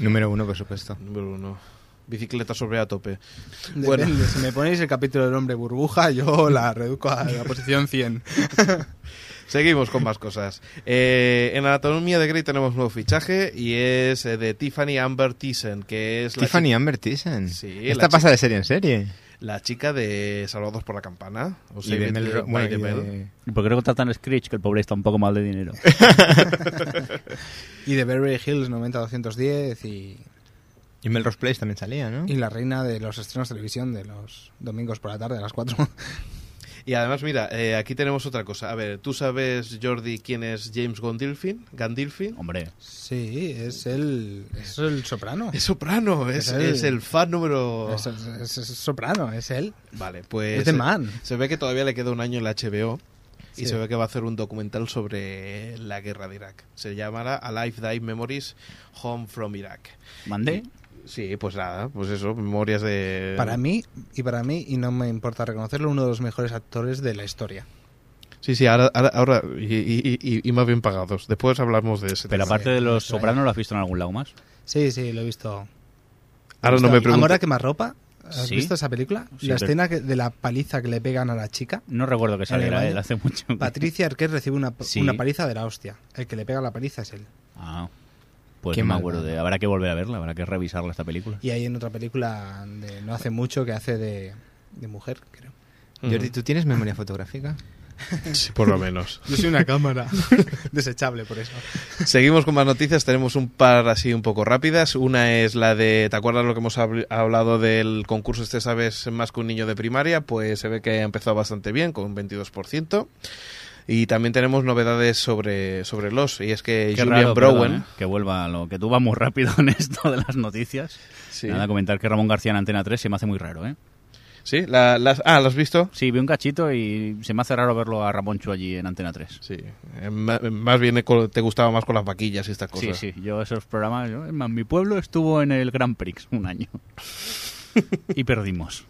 Número uno, por supuesto. Número uno. Bicicleta sobre a tope. Depende, Bueno. si me ponéis el capítulo del hombre burbuja, yo la reduzco a la posición 100. Seguimos con más cosas. Eh, en Anatomía de Grey tenemos nuevo fichaje y es eh, de Tiffany Amber Thyssen, que es la Tiffany Amber Thyssen. Sí, Esta pasa de serie en serie. La chica de Salvados por la Campana. O Y de Mel- bueno, y de- ¿Y por qué no contratan a Screech, que el pobre está un poco mal de dinero? Y de Beverly Hills 90210 y, Y Melrose Place también salía, ¿no? y la reina de los estrenos de televisión de los domingos por la tarde a las 4. Y además, mira, eh, aquí tenemos otra cosa. A ver, ¿tú sabes, Jordi, quién es James Gandolfin? Gandolfin? Hombre, Sí, es el, es el soprano. Es soprano, es, Es el- es el fan número... Es, es- es soprano, es él. Vale, pues... Es de Man. Se ve que todavía le queda un año en la HBO y Sí. se ve que va a hacer un documental sobre la guerra de Irak. Se llamará Alive Die Memories Home from Iraq. mandé. Sí, pues nada, pues eso, memorias de... Para mí, y para mí, y no me importa reconocerlo, uno de los mejores actores de la historia. Sí, sí, ahora, ahora, ahora- y, y- y- y más bien pagados. Después hablamos de ese Pero tema. aparte de los sopranos, ¿lo has visto en algún lado más? Sí, sí, lo he visto. Ahora He no me preguntes. Amor a quemarropa. ¿Has Sí. visto esa película? Sí, la pero- escena que- de la paliza que le pegan a la chica. No recuerdo que saliera él hace mucho. Patricia Arquette recibe una, Sí. una paliza de la hostia. El que le pega la paliza es él. Ah, pues Qué no me mal, acuerdo de... Habrá que volver a verla, habrá que revisarla esta película. Y hay en otra película de no hace mucho que hace de, de mujer, creo. Jordi, ¿tú tienes memoria fotográfica? Sí, por lo menos. Yo soy una cámara. Desechable, por eso. Seguimos con más noticias. Tenemos un par así un poco rápidas. Una es la de, ¿te acuerdas lo que hemos habl- hablado del concurso este sabes más que un niño de primaria? Pues se ve que ha empezado bastante bien, con un 22%. Y también tenemos novedades sobre, sobre los, y es que Qué Julian raro, Browen... perdón, ¿eh? que vuelva a lo que tú vas muy rápido en esto de las noticias. Sí, Nada, comentar que Ramón García en Antena 3 se me hace muy raro, ¿eh? ¿Sí? La, las- ah, ¿lo has visto? Sí, vi un cachito y se me hace raro verlo a Ramoncho allí en Antena 3. Sí. Eh, ma- Más bien te gustaba más con las vaquillas y estas Sí, cosas. sí, yo esos programas... yo- más, mi pueblo estuvo en el Grand Prix un año. y perdimos.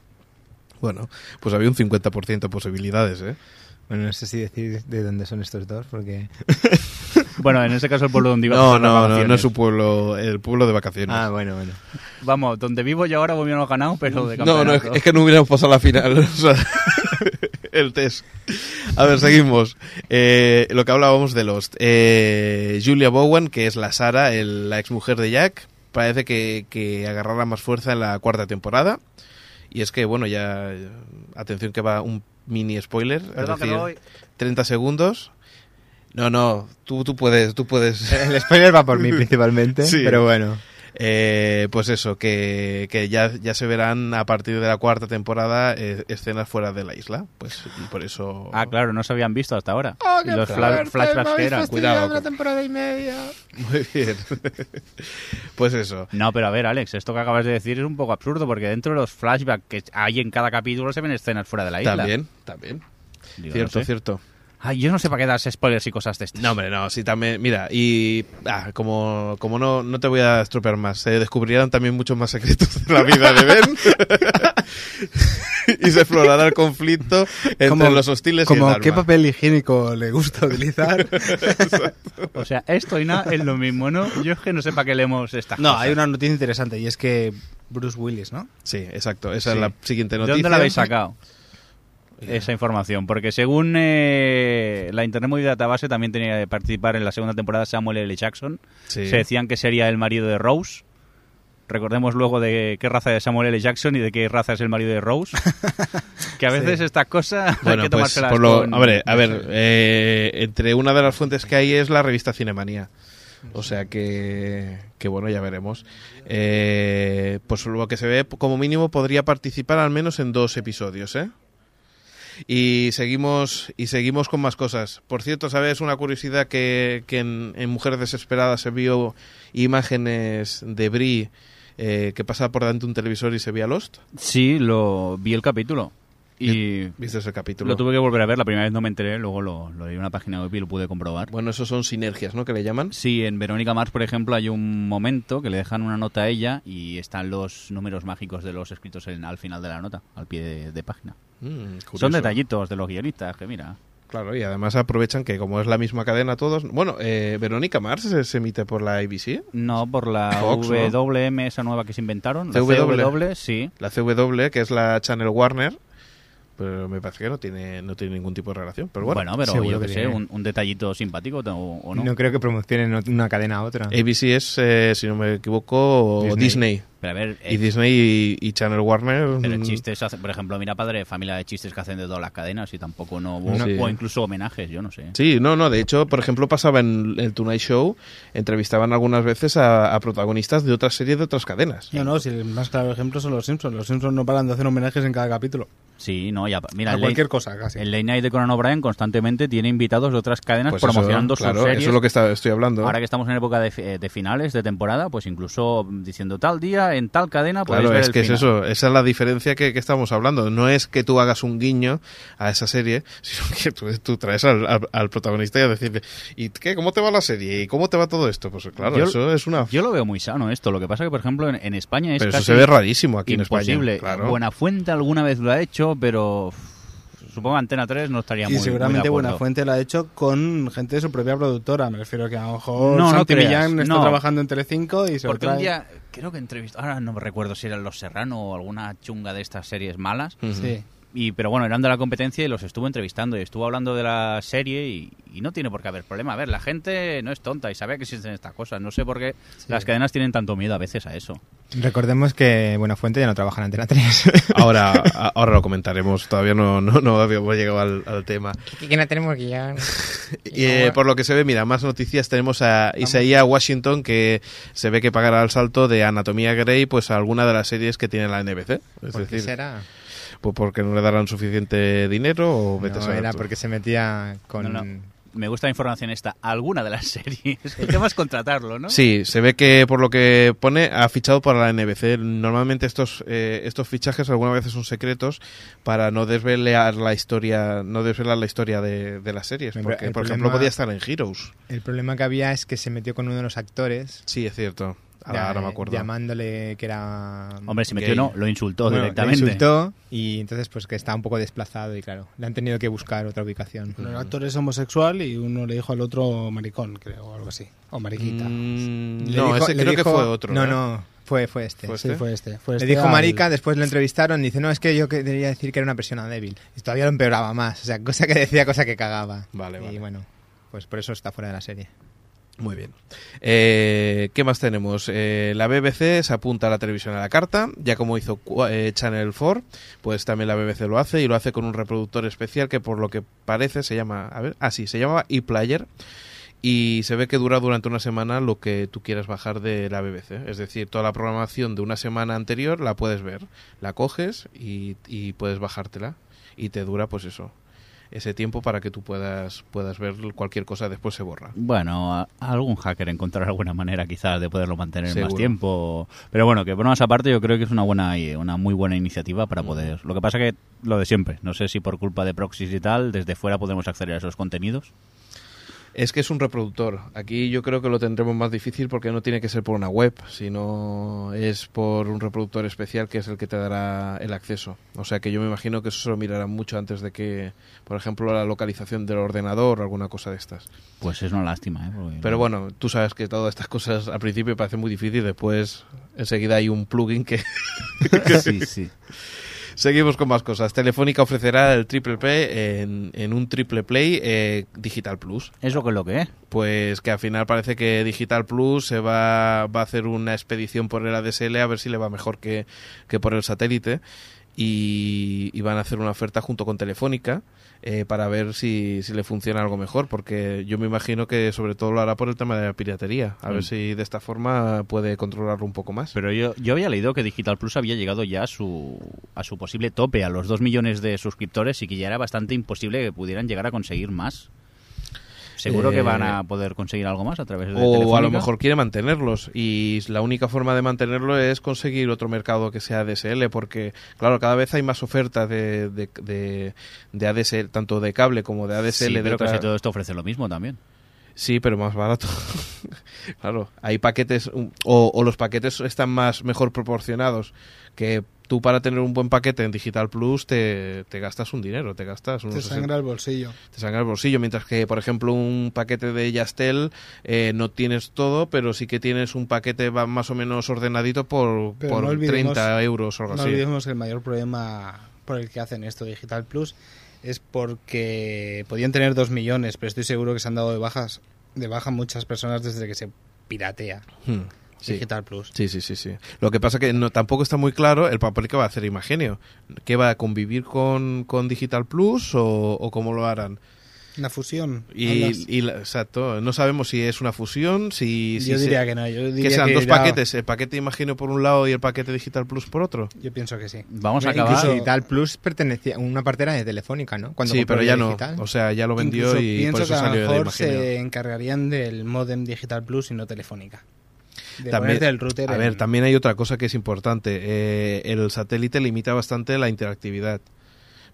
Bueno, pues había un 50% de posibilidades, ¿eh? Bueno, no sé si decir de dónde son estos dos, porque... Bueno, en ese caso el pueblo donde iba a No, no, no, no es su pueblo, el pueblo de vacaciones. Ah, bueno, bueno. Vamos, donde vivo yo ahora hubiéramos ganado, pero de No, no, es, campeonato. es que no hubiéramos pasado la final. o sea, el test. A ver, seguimos. Eh, lo que hablábamos de Lost. Eh, Julia Bowen, que es la Sara, el- la exmujer de Jack, parece que, que agarrará más fuerza en la cuarta temporada. Y es que, bueno, ya. Atención, que va un mini spoiler. es Perdón, que decir, no voy. 30 segundos. No, no, tú, tú puedes, tú puedes. El spoiler va por mí principalmente, Sí. pero bueno. Eh, pues eso, que, que ya, ya se verán a partir de la cuarta temporada eh, escenas fuera de la isla. Pues y por eso. Ah, claro, no se habían visto hasta ahora. Y los fla- flashbacks que eran. Cuidado. temporada y media. Muy bien. pues eso. No, pero a ver, Alex, esto que acabas de decir es un poco absurdo porque dentro de los flashbacks que hay en cada capítulo se ven escenas fuera de la isla. También, también. Digo, cierto, no sé. cierto. Ay, yo no sé para qué das spoilers y cosas de estas. No, hombre, no, sí, también. Mira, y. Ah, como, como no, no te voy a estropear más, se descubrirán también muchos más secretos de la vida de Ben. y se explorará el conflicto entre Como- los hostiles y Como el qué Dharma. papel higiénico le gusta utilizar. O sea, esto y nada es lo mismo, ¿no? Yo es que no sé para qué leemos estas no, cosas. hay una noticia interesante y es que Bruce Willis, ¿no? Sí, exacto. Esa Sí. es la siguiente ¿De noticia. dónde la habéis sacado? Esa información, porque según eh, la Internet Movie Database también tenía que participar en la segunda temporada Samuel L. Jackson. Sí. Se decían que sería el marido de Rose. Recordemos luego de qué raza es Samuel L. Jackson y de qué raza es el marido de Rose. que a veces Sí. estas cosas hay que pues tomárselas por lo, con- a ver, a ver, eh, entre una de las fuentes que hay es la revista Cinemanía. O sea que, que bueno, ya veremos. Eh, pues lo que se ve, como mínimo, podría participar al menos en dos episodios, ¿eh? Y seguimos, y seguimos con más cosas. Por cierto, ¿sabes una curiosidad que, que en, en Mujeres Desesperadas se vio imágenes de Brie eh, que pasaba por delante de un televisor y se veía Lost? Sí, lo vi el capítulo. Y ¿Viste ese capítulo? lo tuve que volver a ver. La primera vez no me enteré, luego lo, lo leí en una página web y lo pude comprobar. Bueno, esos son sinergias, ¿no? Que le llaman. Sí, en Verónica Mars, por ejemplo, hay un momento que le dejan una nota a ella y están los números mágicos de los escritos en- al final de la nota, al pie de, de página. Mm. Son detallitos de los guionistas, que mira. Claro, y además aprovechan que como es la misma cadena todos... Bueno, eh, Verónica Mars se, se emite por la ABC. No, por la Fox, ¿no? WM, esa nueva que se inventaron. La CW. CW, sí. La CW, que es la Channel Warner, pero me parece que no tiene, no tiene ningún tipo de relación. Pero bueno, Bueno, pero yo que que sé, un, un detallito simpático o, o no. No. creo que promocionen una cadena a otra. ABC es, eh, si no me equivoco, Disney. Disney. Pero a ver, eh, Y Disney y, y Channel Warner... pero mm, chistes, hace- por ejemplo, mira Padre de Familia de chistes que hacen de todas las cadenas y tampoco no hubo, Sí. o incluso homenajes, yo no sé. Sí, no, no, de hecho, por ejemplo, pasaba en el Tonight Show, entrevistaban algunas veces a, a protagonistas de otras series de otras cadenas. No, no, si el más claro ejemplo son los Simpsons. Los Simpsons no paran de hacer homenajes en cada capítulo. Sí, no, ya, mira, el cualquier late, cosa, casi. el late Night de Conan O'Brien constantemente tiene invitados de otras cadenas Pues eso, promocionando sus series. Eso es lo que está- estoy hablando. Ahora que estamos en época de, eh, de finales de temporada, pues incluso diciendo tal día en tal cadena Claro, ver es el que es eso, esa es la diferencia que, que estamos hablando. No es que tú hagas un guiño a esa serie, sino que tú, tú traes al, al- al protagonista y a decirle, ¿y qué? ¿Cómo te va la serie? ¿Y cómo te va todo esto? Pues claro, Yo- eso es una... Yo lo veo muy sano esto. Lo que pasa que, por ejemplo, en, en España es Pero eso se ve rarísimo aquí imposible. en España. Claro. Buenafuente alguna vez lo ha hecho, pero supongo que Antena 3 no estaría Y muy muy de seguramente. Buenafuente lo ha hecho con gente de su propia productora. Me refiero que a lo mejor No, no Santi creas, Millán está no. trabajando en Telecinco y se lo Porque un trae. día, creo que entrevistó, ahora no me recuerdo si eran Los Serrano o alguna chunga de estas series malas. Sí. Y pero bueno, eran de la competencia y los estuvo entrevistando y estuvo hablando de la serie y, y no tiene por qué haber problema. A ver, la gente no es tonta y sabe que existen estas cosas. No sé por qué las cadenas tienen tanto miedo a veces a eso. Recordemos que Buenafuente ya no trabaja en Antena 3. Ahora, ahora lo comentaremos, todavía no, no, no habíamos llegado al, al tema. que no tenemos guion. Y, eh, por lo que se ve, mira, más noticias tenemos a Isaiah Washington que se ve que pagará el salto de Anatomía Grey pues a alguna de las series que tiene la NBC. Es ¿Por qué decir, será? Pues porque no le darán suficiente dinero o vete a No, saber era tú. porque se metía con... No, no. Me gusta la información esta. Alguna de las series. El tema es contratarlo, ¿no? Sí, se ve que por lo que pone ha fichado para la NBC. Normalmente estos eh, estos fichajes algunas veces son secretos para no desvelar la historia, no desvelar la historia de, de las series. El Porque, por ejemplo, problema- podía estar en Heroes. El problema que había es que se metió con uno de los actores. Sí, es cierto. Ahora, ya- ahora me acuerdo. Llamándole que era... Hombre, si metió Gay. no, lo insultó Bueno, le directamente. insultó y entonces pues que está un poco desplazado y claro, le han tenido que buscar otra ubicación. El actor es homosexual y uno le dijo al otro maricón, creo, o algo así. O mariquita. Mm, Le no, dijo- ese le creo que dijo- fue otro. No, ¿eh? no, fue, fue este. ¿Fue Sí, fue este. Fue Le este dijo al- marica, después lo entrevistaron y dice, no, es que yo que- debería decir que era una persona débil. Y todavía lo empeoraba más, o sea, cosa que decía, cosa que cagaba. Vale, Y vale. bueno, pues por eso está fuera de la serie. Muy bien. Eh, ¿Qué más tenemos? Eh, la BBC se apunta a la televisión a la carta, ya como hizo eh, Channel 4, pues también la BBC lo hace y lo hace con un reproductor especial que por lo que parece se llama, a ver, ah sí, se llama ePlayer y se ve que dura durante una semana lo que tú quieras bajar de la BBC. Es decir, toda la programación de una semana anterior la puedes ver, la coges y puedes bajártela y te dura pues eso, ese tiempo para que tú puedas, puedas ver cualquier cosa, después se borra. Bueno, a- algún hacker encontrará alguna manera quizás de poderlo mantener más tiempo. Pero bueno, que bromas aparte, yo creo que es una buena una muy buena iniciativa para poder. Lo que pasa que lo de siempre, no sé si por culpa de proxies y tal, desde fuera podemos acceder a esos contenidos. Es que es un reproductor. Aquí yo creo que lo tendremos más difícil porque no tiene que ser por una web, sino es por un reproductor especial que es el que te dará el acceso. O sea que yo me imagino que eso se lo mirarán mucho antes de que, por ejemplo, la localización del ordenador o alguna cosa de estas. Pues es una lástima, ¿eh? Porque- Pero bueno, tú sabes que todas estas cosas al principio parecen muy difíciles, después enseguida hay un plugin que... sí, sí. Seguimos con más cosas. Telefónica ofrecerá el triple play en, en un triple play eh, Digital Plus. ¿Eso qué es lo que es? pues que al final parece que Digital Plus se va, va a hacer una expedición por el ADSL a ver si le va mejor que, que por el satélite y, y van a hacer una oferta junto con Telefónica eh, para ver si, si le funciona algo mejor porque yo me imagino que sobre todo lo hará por el tema de la piratería a ver Mm. si de esta forma puede controlarlo un poco más Pero yo, yo había leído que Digital Plus había llegado ya a su, a su posible tope, a los 2 millones de suscriptores y que ya era bastante imposible que pudieran llegar a conseguir más. ¿Seguro que Eh, van a poder conseguir algo más a través de o a lo mejor quiere mantenerlos y la única forma de mantenerlo es conseguir otro mercado que sea ADSL porque claro cada vez hay más ofertas de, de, de, de ADSL tanto de cable como de ADSL Sí, de pero otra- casi todo esto ofrece lo mismo también. Sí, pero más barato. claro, hay paquetes um, o, o los paquetes están más mejor proporcionados que tú para tener un buen paquete en Digital Plus te, te gastas un dinero, te gastas unos Te 60 sangra el bolsillo. te sangra el bolsillo, mientras que, por ejemplo, un paquete de Yastel eh, no tienes todo, pero sí que tienes un paquete va- más o menos ordenadito por, Pero por no olvidemos- 30 euros o algo No así. olvidemos que el mayor problema por el que hacen esto Digital Plus es porque podían tener dos millones, pero estoy seguro que se han dado de bajas de baja muchas personas desde que se piratea Hmm, sí. Digital Plus. Sí, sí, sí, sí. Lo que pasa que no, tampoco está muy claro el papel que va a hacer Imagenio. ¿Que va a convivir con, con Digital Plus o, o cómo lo harán? Una fusión. Y, la- exacto, no sabemos si es una fusión, si, si yo se- diría que no. Yo que diría sean que dos irá- paquetes, el paquete Imagenio por un lado y el paquete Digital Plus por otro. Yo pienso que sí. Vamos a acabar. Incluso Digital Plus pertenecía, una parte era de Telefónica, ¿no? Cuando sí, pero ya no. Digital. O sea, ya lo vendió Incluso y pienso por eso que a lo mejor se encargarían del modem Digital Plus y no Telefónica. De También, el router a en- ver, también hay otra cosa que es importante. Eh, el satélite limita bastante la interactividad.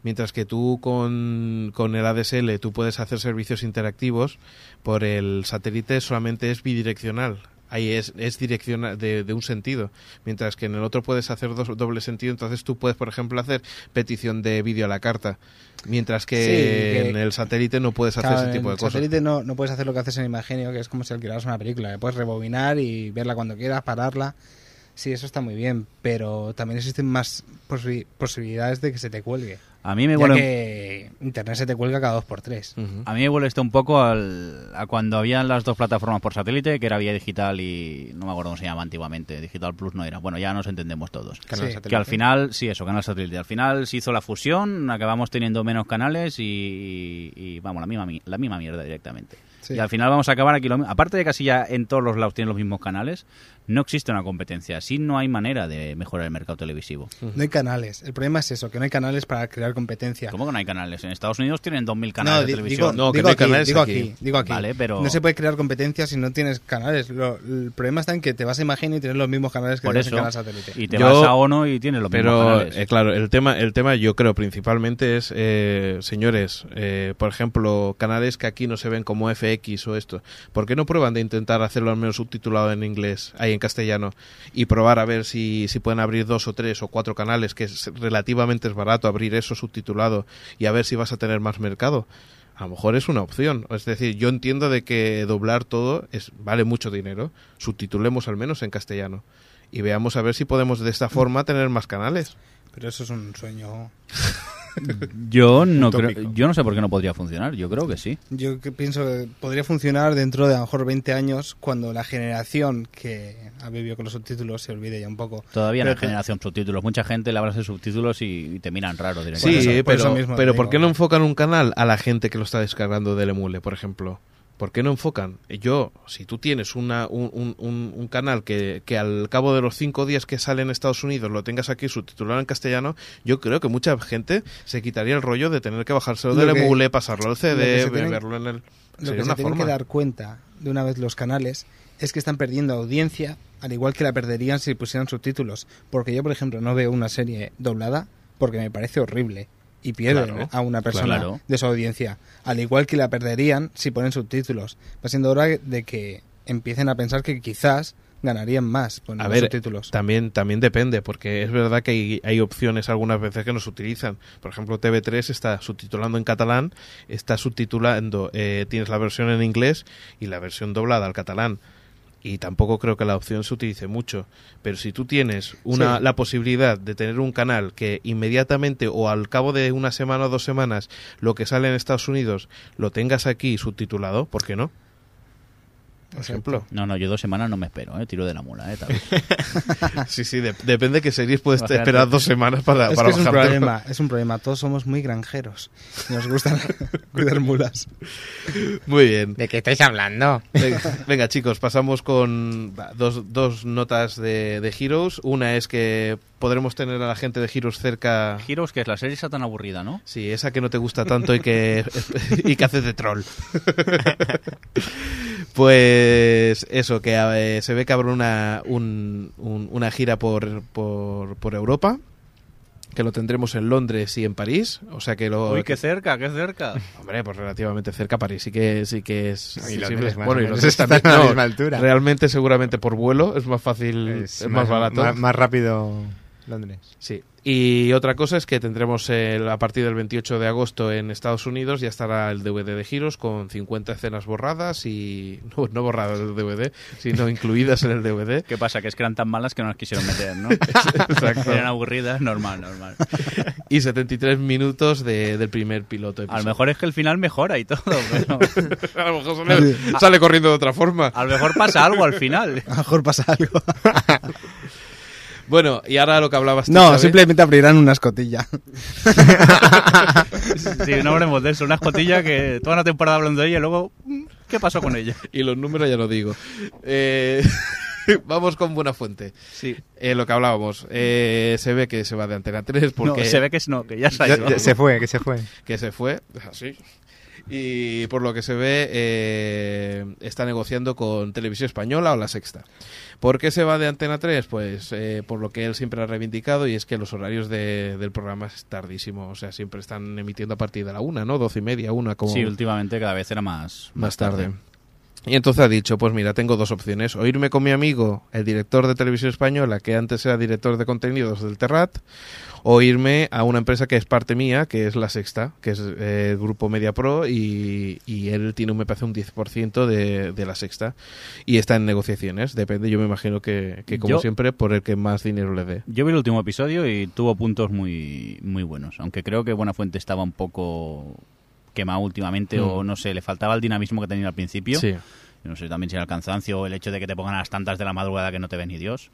Mientras que tú con, con el ADSL tú puedes hacer servicios interactivos, por el satélite solamente es bidireccional. Ahí es, es direccional de, de un sentido. Mientras que en el otro puedes hacer dos, doble sentido. Entonces tú puedes, por ejemplo, hacer petición de vídeo a la carta. Mientras que, Sí, que- en el satélite no puedes hacer Claro, ese tipo en de cosas. satélite no, no puedes hacer lo que haces en Imagenio, que es como si alquilaras una película. que Puedes rebobinar y verla cuando quieras, pararla. Sí, eso está muy bien, pero también existen más posi- posibilidades de que se te cuelgue. A mí me Ya huele, que Internet se te cuelga cada dos por tres. A mí me huele esto un poco al, a cuando habían las dos plataformas por satélite, que era Vía Digital y no me acuerdo cómo se llamaba antiguamente. Digital Plus no era. Bueno, ya nos entendemos todos. Canal Sí. satélite. Que al final, sí, eso, canal satélite. Al final se hizo la fusión, acabamos teniendo menos canales y, y, vamos, la misma, mi- la misma mierda directamente. Sí. Y al final vamos a acabar aquí lo Aparte de que casi ya en todos los lados tienen los mismos canales, no existe una competencia. Así no hay manera de mejorar el mercado televisivo. No hay canales. El problema es eso, que no hay canales para crear competencia. ¿Cómo que no hay canales? En Estados Unidos tienen 2.000 No, canales de televisión. digo, No, que digo no hay aquí, canales digo aquí. aquí, digo aquí. Vale, pero- No se puede crear competencia si no tienes canales. Lo- el problema está en que te vas a Imagenio y tienes los mismos canales que Por tienes eso. en canal satélite. Y te Yo- vas a ONO y tienes los mismos Pero, canales. eh, claro, el tema, el tema yo creo principalmente es, eh, señores, eh, por ejemplo, canales que aquí no se ven como FX o esto. ¿Por qué no prueban de intentar hacerlo al menos subtitulado en inglés, ahí en castellano, y probar a ver si, si pueden abrir dos o tres o cuatro canales, que es, relativamente es barato abrir eso subtitulado, y a ver si vas a tener más mercado? A lo mejor es una opción. Es decir, yo entiendo de que doblar todo es, vale mucho dinero. Subtitulemos al menos en castellano. Y veamos a ver si podemos de esta forma tener más canales. Pero eso es un sueño. Yo no creo, yo no sé por qué no podría funcionar. Yo creo que sí. Yo que pienso que podría funcionar dentro de a lo mejor 20 años cuando la generación que ha vivido con los subtítulos se olvide ya un poco. Todavía no hay Pero generación subtítulos. Mucha gente le de subtítulos y, y te miran raro directamente. Sí, eso- por pero, eso pero. ¿por qué no enfocan un canal a la gente que lo está descargando del emule, por ejemplo? ¿Por qué no enfocan? Yo, si tú tienes una, un, un- un- un canal que, que al cabo de los cinco días que sale en Estados Unidos lo tengas aquí subtitulado en castellano, yo creo que mucha gente se quitaría el rollo de tener que bajárselo Lo del emule, pasarlo al CD, tienen- verlo en el... Lo que se una tienen forma. que dar cuenta de una vez los canales es que están perdiendo audiencia, al igual que la perderían si pusieran subtítulos. Porque yo, por ejemplo, no veo una serie doblada porque me parece horrible y pierden Claro, a una persona claro. de su audiencia. Al igual que la perderían si ponen subtítulos. Va siendo hora de que empiecen a pensar que quizás ganarían más A poniendo ver, subtítulos. También, también depende, porque es verdad que hay, hay opciones algunas veces que no se utilizan. Por ejemplo, TV3 está subtitulando en catalán, está subtitulando, eh, tienes la versión en inglés y la versión doblada al catalán. Y tampoco creo que la opción se utilice mucho. Pero si tú tienes una, Sí. la posibilidad de tener un canal que inmediatamente o al cabo de una semana o dos semanas lo que sale en Estados Unidos lo tengas aquí subtitulado, ¿por qué no? Por ejemplo. No, no, yo dos semanas no me espero, ¿eh? tiro de la mula. ¿eh? Tal vez. Sí, sí, de- depende de qué series puedes Bajarte. esperar dos semanas para, Es para que es un problema, es un problema. Todos somos muy granjeros. Nos gustan cuidar mulas. Muy bien. ¿De qué estáis hablando? Venga, venga, chicos, pasamos con dos, dos notas de, de Heroes. Una es que podremos tener a la gente de Heroes cerca. Heroes, que es la serie está tan aburrida, ¿no? Sí, esa que no te gusta tanto y que, y que haces de troll. Pues eso, que eh, se ve que habrá una, un- un- una gira por, por, por Europa que lo tendremos en Londres y en París. O sea que lo. Uy, qué cerca, qué cerca. Hombre, pues relativamente cerca París sí que sí que es Y accesible. Londres, más bueno, y Londres está también, a la no, misma altura. Realmente, seguramente por vuelo es más fácil, es, más, barato. Más, más rápido Londres. Sí. Y otra cosa es que tendremos el- a partir del 28 de agosto en Estados Unidos ya estará el DVD de Giros con 50 escenas borradas y no, no borradas del DVD, sino incluidas en el DVD. ¿Qué pasa? Que es que eran tan malas que no las quisieron meter, ¿no? Exacto. Eran aburridas, normal, normal. Y 73 minutos de- del primer piloto. A lo episodio. mejor es que el final mejora y todo, pero a lo mejor sale, sale corriendo de otra forma. a lo mejor pasa algo al final. A lo mejor pasa algo. Bueno, y ahora lo que hablabas tú, No, simplemente abrirán una escotilla. Sí, no hablemos de eso. Una escotilla que toda una temporada hablando de ella y luego, mm, ¿qué pasó con ella? Y los números ya no digo. Eh, vamos con buena fuente. Sí. Eh, lo que hablábamos. eh, se ve que se va de Antena 3 porque No, se ve que es no, que ya se ha ido. se fue, que se fue. que se fue. Así. Y por lo que se ve, eh, está negociando con Televisión Española o La Sexta. ¿Por qué se va de Antena 3? Pues eh, por lo que él siempre ha reivindicado y es que los horarios de- del programa es tardísimo. O sea, siempre están emitiendo a partir de la una, ¿no? Doce y media, una, como Sí, últimamente cada vez era más, más tarde. Y entonces ha dicho, pues mira, tengo dos opciones. O irme con mi amigo, el director de televisión española, que antes era director de contenidos del Terrat, o irme a una empresa que es parte mía, que es La Sexta, que es eh, el grupo Media Pro, y, y él tiene, un- me parece, un 10% de, de La Sexta. Y está en negociaciones, depende, yo me imagino que, que como Yo- siempre, por el que más dinero le dé. Yo vi el último episodio y tuvo puntos muy, muy buenos. Aunque creo que Buenafuente estaba un poco quemado últimamente Mm. o no sé, le faltaba el dinamismo que tenía al principio. Sí. No sé también si era el cansancio o el hecho de que te pongan a las tantas de la madrugada que no te ve ni Dios.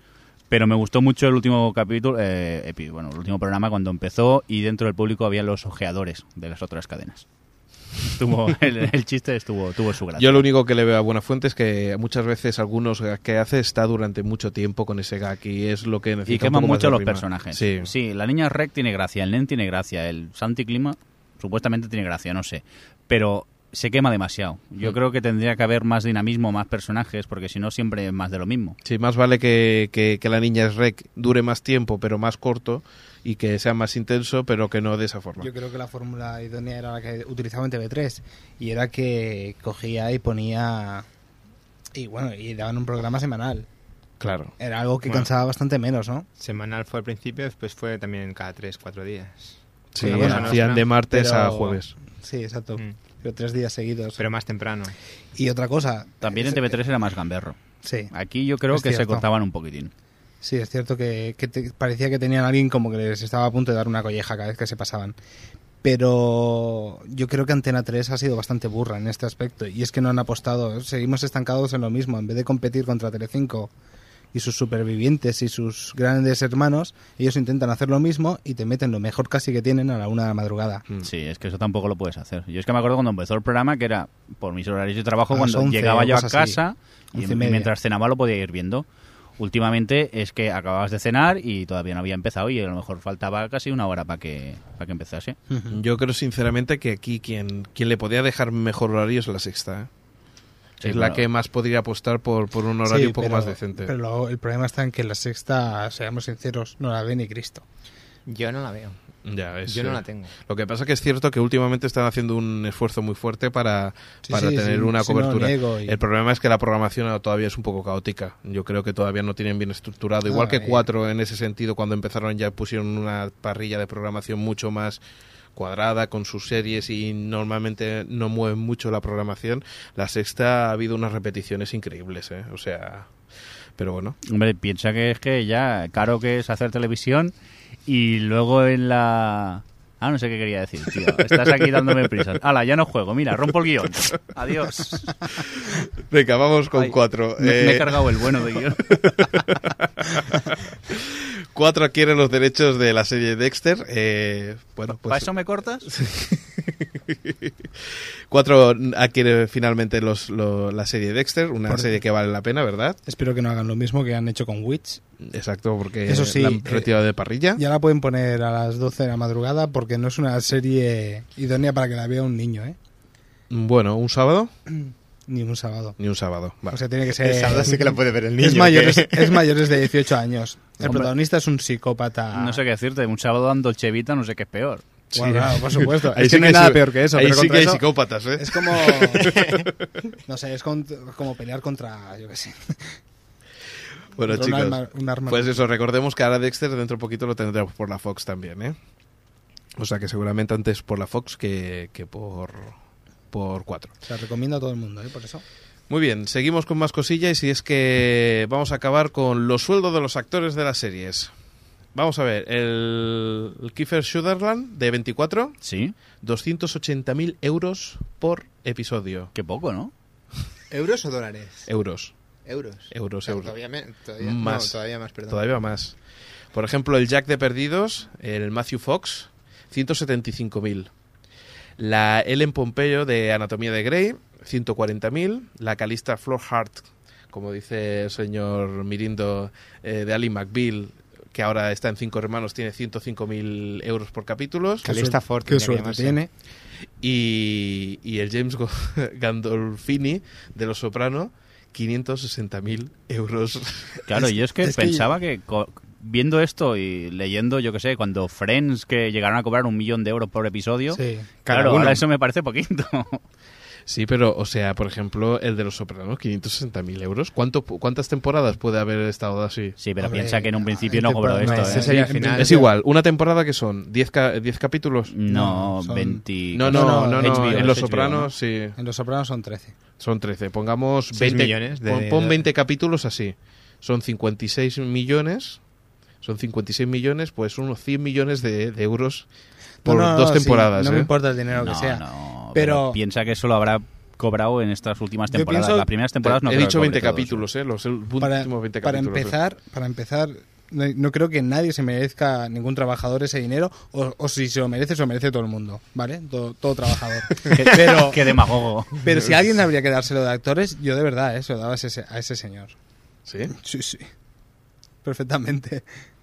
Pero me gustó mucho el último capítulo, eh, bueno, el último programa cuando empezó y dentro del público había los ojeadores de las otras cadenas. Estuvo, el, el chiste estuvo, tuvo su gracia. Yo lo único que le veo a Buenafuente es que muchas veces algunos que hace está durante mucho tiempo con ese gag y es lo que necesita Y queman mucho los rima. personajes. Sí. la niña Rec tiene gracia, el Nen tiene gracia, el Santi Clima supuestamente tiene gracia, no sé. Pero se quema demasiado. Yo Mm. creo que tendría que haber más dinamismo, más personajes, porque si no siempre es más de lo mismo. Sí, más vale que, que, que la niña es rec dure más tiempo, pero más corto, y que sea más intenso, pero que no de esa forma. Yo creo que la fórmula idónea era la que utilizaba en TV3 y era que cogía y ponía y bueno, y daban un programa semanal. Claro. Era algo que Bueno. cansaba bastante menos, ¿no? Semanal fue al principio, después fue también cada 3, 4 días. Sí, Bueno, bueno, hacían no, de martes pero- a jueves. Sí, exacto. Mm. Pero tres días seguidos. Pero más temprano. y otra cosa. También en es- TV3 era más gamberro. Sí, Aquí yo creo Es que se cortaban un poquitín. sí, es cierto que, que te- parecía que tenían a alguien como que les estaba a punto de dar una colleja cada vez que se pasaban. Pero yo creo que Antena 3 ha sido bastante burra en este aspecto. Y es que no han apostado. Seguimos estancados en lo mismo. En vez de competir contra Telecinco y sus supervivientes y sus grandes hermanos, ellos intentan hacer lo mismo y te meten lo mejor casi que tienen a la una de la madrugada. Mm. Sí, es que eso tampoco lo puedes hacer. Yo es que me acuerdo cuando empezó el programa que era por mis horarios de trabajo, cuando 11 llegaba yo a así. casa y, mientras cenaba lo podía ir viendo. Últimamente es que acababas de cenar y todavía no había empezado y a lo mejor faltaba casi una hora para que, para que empezase. Yo creo sinceramente que aquí quien, quien le podía dejar mejor horario es la sexta. ¿eh? Sí, es la bueno. que más podría apostar por, por un horario Sí, un poco pero- más decente. Pero lo- el problema está en que la sexta, seamos sinceros, no la ve ni Cristo. Yo no la veo. Ya, es, Yo no eh, la tengo. Lo que pasa que es cierto que últimamente están haciendo un esfuerzo muy fuerte para, Sí, para sí, tener sí, una no cobertura. y- El problema es que la programación todavía es un poco caótica. Yo creo que todavía no tienen bien estructurado. Igual Ah, que eh. cuatro en ese sentido, cuando empezaron ya pusieron una parrilla de programación mucho más cuadrada con sus series y normalmente no mueven mucho la programación. La sexta ha habido unas repeticiones increíbles, ¿eh? O sea, pero bueno. Hombre, piensa que es que ya caro que es hacer televisión y luego en la... Ah, no sé qué quería decir, tío. Estás aquí dándome prisas. Hala, ya no juego. Mira, rompo el guion. Adiós. Venga, vamos con Ay, cuatro. Me, me he Eh, cargado el bueno de guion. Cuatro adquieren los derechos de la serie Dexter. Eh, bueno, pues ¿Para eso me cortas? Cuatro adquiere finalmente los, lo- la serie Dexter, una Por- serie que vale la pena, ¿verdad? Espero que no hagan lo mismo que han hecho con Witch. Exacto, porque Eso sí, la han eh, retirado de parrilla. Ya la pueden poner a las 12 de la madrugada porque no es una serie idónea para que la vea un niño, ¿eh? Bueno, ¿un sábado? Ni un sábado. Ni un sábado. vale. O sea, tiene que ser... El sábado sí que lo puede ver el niño. es, mayores, es mayores de 18 años. El Hombre. protagonista es un psicópata. No sé qué decirte, un sábado dando chevita no sé qué es peor. Bueno, claro, por supuesto. Ahí es sí que no hay nada sí- peor que eso. Ahí pero sí contra que hay eso psicópatas, ¿eh? Es como. no sé, es con- como pelear contra. Yo qué sé. Bueno, contra un chicos, arma- un arma- pues eso, recordemos que ahora Dexter dentro de poquito lo tendremos por la Fox también, ¿eh? O sea que seguramente antes por la Fox que, que por, por 4. Se recomiendo a todo el mundo, ¿eh? Por eso. Muy bien, seguimos con más cosillas y es que vamos a acabar con los sueldos de los actores de las series. Vamos a ver, el, el Kiefer Sutherland de 24, Sí, 280.000 euros por episodio. qué poco, ¿no? ¿Euros o dólares? Euros, Euros. euros, euros. Todavía, me- todavía, Más. no, todavía más, perdón. Todavía más. Por ejemplo, el Jack de Perdidos, el Matthew Fox, 175.000. La Ellen Pompeyo de Anatomía de Grey, 140.000. La Calista Florhart, como dice el señor Mirindo, eh, de Ali McBeal, que ahora está en Cinco Hermanos, tiene 105.000 euros por capítulos. Calista Ford. Qué que suerte tiene. Y, y el James Gandolfini de Los Soprano, 560.000 euros. Claro, Es- yo es que es que- pensaba que, co- viendo esto y leyendo, yo qué sé, cuando Friends que llegaron a cobrar un millón de euros por episodio, Sí. claro, ahora eso me parece poquito. Sí, pero, o sea, por ejemplo, el de Los Sopranos, 560.000 euros. ¿Cuánto, ¿Cuántas temporadas puede haber estado así? Sí, pero Hombre, piensa que en un principio no cobró esto, no, ¿eh? sería- al final. Es igual, una temporada que son 10 ca- 10 capítulos. No, No, son- 20... No, no, no, no, no, HBO, en Los Sopranos sí, En Los Sopranos son 13. son 13. Pongamos Seis 20 millones de- pon, pon 20 capítulos así. Son 56 millones. Son 56 millones, pues unos 100 millones de, de euros por No, no, dos sí, temporadas. no me ¿eh? importa el dinero No, que sea. no, pero- pero piensa que eso lo habrá cobrado en estas últimas temporadas. pienso- Las primeras temporadas no He creo dicho que cobre 20 todo eso. capítulos, ¿eh? Los Para, últimos 20 para capítulos. ¿eh? empezar, para empezar, no, no creo que nadie se merezca ningún trabajador ese dinero, o, o si se lo merece, se lo merece todo el mundo, ¿vale? Todo, todo trabajador. pero, Qué demagogo. pero si alguien habría que dárselo de actores, yo de verdad, ¿eh? se lo daba a ese, a ese señor. ¿Sí? Sí, sí. Perfectamente.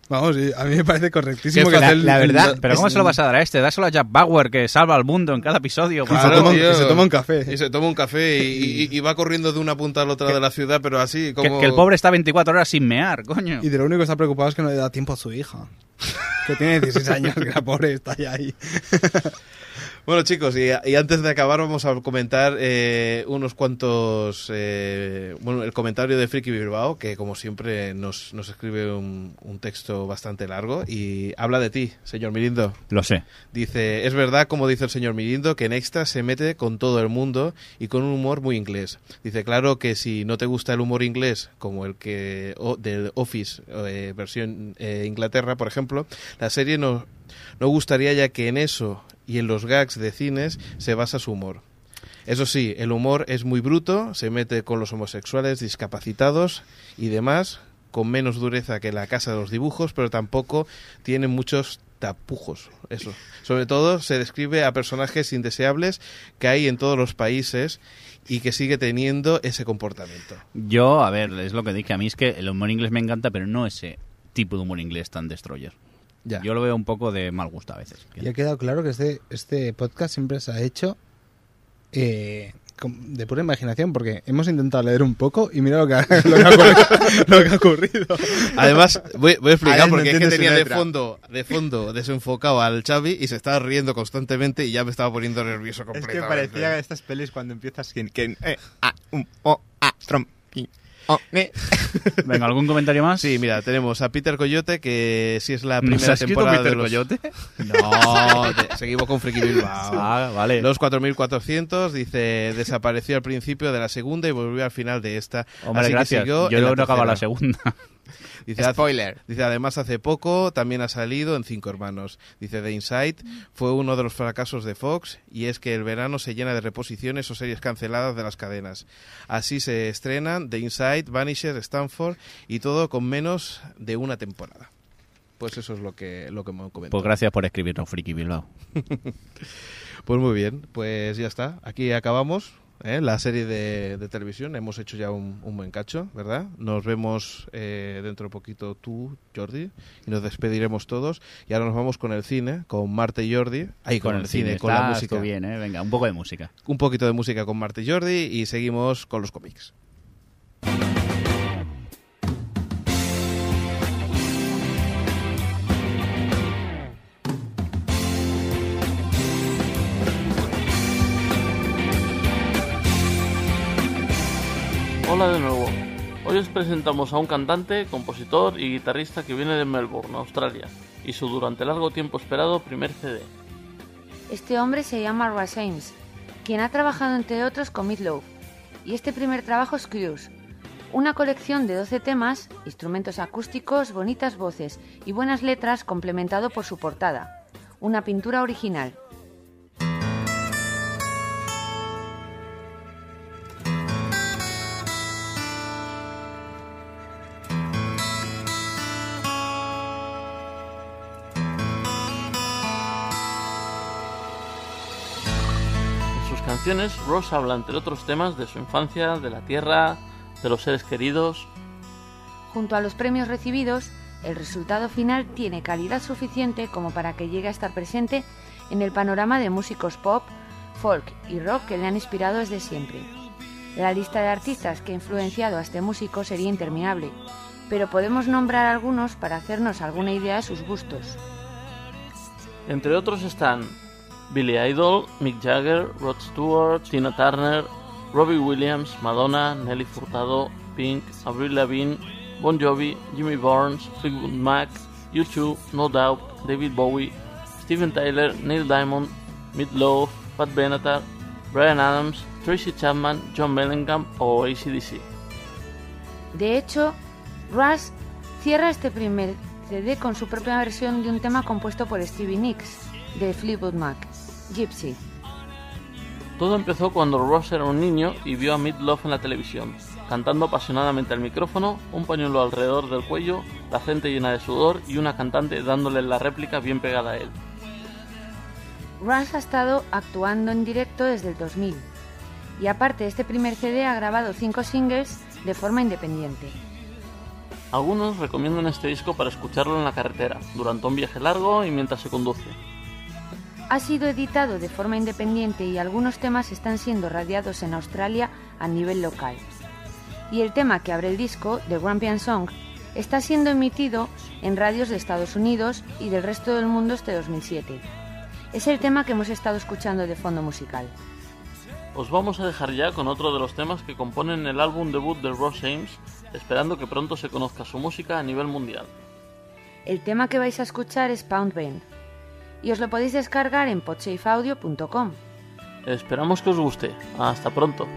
Vamos, y a mí me parece correctísimo Que que la- hacer el- la verdad- Pero ¿cómo es- se lo vas a dar a este? Dáselo a Jack Bauer, que salva al mundo en cada episodio. se toma tío. y se toma un café. Y se toma un café y, y- y va corriendo de una punta a la otra de la ciudad, pero así Que, como... que el pobre está 24 horas sin mear, coño. Y de lo único que está preocupado es que no le da tiempo a su hija. Que tiene 16 años, que la pobre está ya ahí. Bueno chicos, y, y antes de acabar vamos a comentar eh, unos cuantos... eh, bueno, el comentario de Friki Bilbao, que como siempre nos, nos escribe un, un texto bastante largo y habla de ti, señor Mirindo. Lo sé. Dice, es verdad, como dice el señor Mirindo, que en Extra se mete con todo el mundo y con un humor muy inglés. Dice, claro que si no te gusta el humor inglés, como el que o, del Office, eh, versión eh, Inglaterra, por ejemplo, la serie no, no gustaría ya que en eso y en los gags de cines se basa su humor. Eso sí, el humor es muy bruto, se mete con los homosexuales, discapacitados y demás, con menos dureza que la casa de los dibujos, pero tampoco tiene muchos tapujos. Eso. Sobre todo se describe a personajes indeseables que hay en todos los países y que sigue teniendo ese comportamiento. Yo, a ver, es lo que dije. A mí es que el humor inglés me encanta, pero no ese tipo de humor inglés tan destroyer. Ya. Yo lo veo un poco de mal gusto a veces. Y ha quedado claro que este, este podcast siempre se ha hecho eh, de pura imaginación, porque hemos intentado leer un poco y mira lo que ha, lo que ha ocurrido. lo que ha ocurrido. Además, voy, voy a explicar Alex no porque es que tenía de fondo, de fondo desenfocado al Xavi y se estaba riendo constantemente y ya me estaba poniendo nervioso Es completamente. que parecía estas pelis cuando empiezas que, que eh, a, un, o, a, trom, y, o, eh. Venga, ¿algún comentario más? Sí, mira, tenemos a Peter Coyote, que si es la ¿Nos primera temporada Peter de los... Coyote? No, de- seguimos con Friki Bilbao. Ah, vale. Los 4.400, dice, desapareció al principio de la segunda y volvió al final de esta. Hombre, Así que gracias. siguió Yo no he acabado la segunda. Dice, Spoiler. Dice, además, hace poco también ha salido en Cinco Hermanos. Dice, The Inside fue uno de los fracasos de Fox y es que el verano se llena de reposiciones o series canceladas de las cadenas. Así se estrenan The Inside, Vanisher, Stanford y todo con menos de una temporada. Pues eso es lo que, lo que me comentado. Pues gracias por escribirnos, Friki Bilbao. Pues muy bien, pues ya está. Aquí acabamos ¿eh? la serie de, de televisión. Hemos hecho ya un, un buen cacho, ¿verdad? Nos vemos eh, dentro de poquito tú, Jordi, y nos despediremos todos. Y ahora nos vamos con el cine, con Marte y Jordi. Ahí con, el cine, con la música. bien, ¿eh? Venga, un poco de música. Un poquito de música con Marte y Jordi y seguimos con los cómics. Hola de nuevo. Hoy os presentamos a un cantante, compositor y guitarrista que viene de Melbourne, Australia, y su durante largo tiempo esperado primer CD. Este hombre se llama Russ Ames, quien ha trabajado entre otros con Meatloaf, y este primer trabajo es Cruise, una colección de 12 temas, instrumentos acústicos, bonitas voces y buenas letras complementado por su portada, una pintura original. Canciones, Ross habla entre otros temas de su infancia, de la tierra, de los seres queridos. Junto a los premios recibidos, el resultado final tiene calidad suficiente como para que llegue a estar presente en el panorama de músicos pop, folk y rock que le han inspirado desde siempre. La lista de artistas que ha influenciado a este músico sería interminable, pero podemos nombrar algunos para hacernos alguna idea de sus gustos. Entre otros están Billy Idol, Mick Jagger, Rod Stewart, Tina Turner, Robbie Williams, Madonna, Nelly Furtado, Pink, Avril Lavigne, Bon Jovi, Jimmy Barnes, Fleetwood Mac, U2, No Doubt, David Bowie, Steven Tyler, Neil Diamond, Meatloaf, Pat Benatar, Brian Adams, Tracy Chapman, John Mellencamp o ACDC. De hecho, Rush cierra este primer CD con su propia versión de un tema compuesto por Stevie Nicks, de Fleetwood Mac, Gypsy. Todo empezó cuando Ross era un niño y vio a Meatloaf en la televisión, cantando apasionadamente al micrófono, un pañuelo alrededor del cuello, la frente llena de sudor y una cantante dándole la réplica bien pegada a él. Rush ha estado actuando en directo desde el 2000 y aparte de este primer CD ha grabado cinco singles de forma independiente. Algunos recomiendan este disco para escucharlo en la carretera, durante un viaje largo y mientras se conduce. Ha sido editado de forma independiente y algunos temas están siendo radiados en Australia a nivel local. Y el tema que abre el disco, The Grampian Song, está siendo emitido en radios de Estados Unidos y del resto del mundo este 2007. Es el tema que hemos estado escuchando de fondo musical. Os vamos a dejar ya con otro de los temas que componen el álbum debut de Ross Ames, esperando que pronto se conozca su música a nivel mundial. El tema que vais a escuchar es Pound Band y os lo podéis descargar en podsafeaudio.com. Esperamos que os guste. Hasta pronto.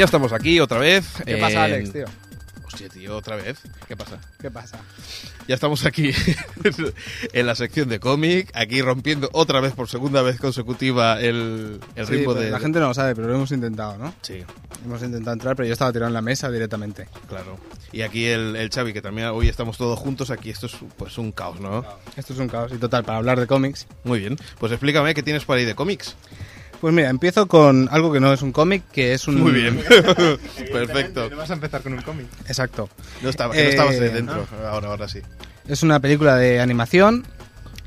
Ya estamos aquí otra vez. ¿Qué pasa, Alex, tío? Hostia, tío, otra vez. ¿Qué pasa? ¿Qué pasa? Ya estamos aquí en la sección de cómic, aquí rompiendo otra vez por segunda vez consecutiva el, el Sí, ritmo de... La gente no lo sabe, pero lo hemos intentado, ¿no? Sí, Hemos intentado entrar, pero yo estaba tirado en la mesa directamente. claro. Y aquí el, el Xavi, que también hoy estamos todos juntos, aquí esto es pues un caos, ¿no? Esto es un caos. Y total, para hablar de cómics. Muy bien. Pues explícame qué tienes por ahí de cómics. Pues mira, empiezo con algo que no es un cómic, que es un... Muy bien. Perfecto. No vas a empezar con un cómic. Exacto. No, estaba, que no Eh, estabas de dentro. Ahora, ahora sí. Es una película de animación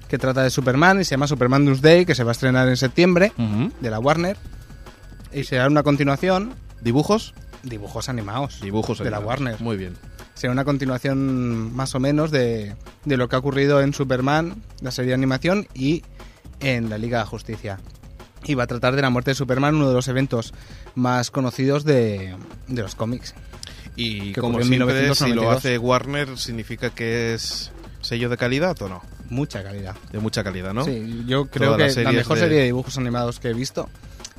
que trata de Superman y se llama Superman Doomsday, que se va a estrenar en septiembre, de la Warner. Y será una continuación, ¿Dibujos? dibujos animados, Dibujos. de la animados. Warner. Muy bien. Será una continuación más o menos de, de lo que ha ocurrido en Superman, la serie de animación, y en la Liga de la Justicia. Y va a tratar de la muerte de Superman, uno de los eventos más conocidos de, de los cómics. Y Que como ocurrió en siempre, si lo 1992. hace Warner, ¿significa que es sello de calidad o no? Mucha calidad. De mucha calidad, ¿no? Sí, yo creo que la series mejor de- serie de dibujos animados que he visto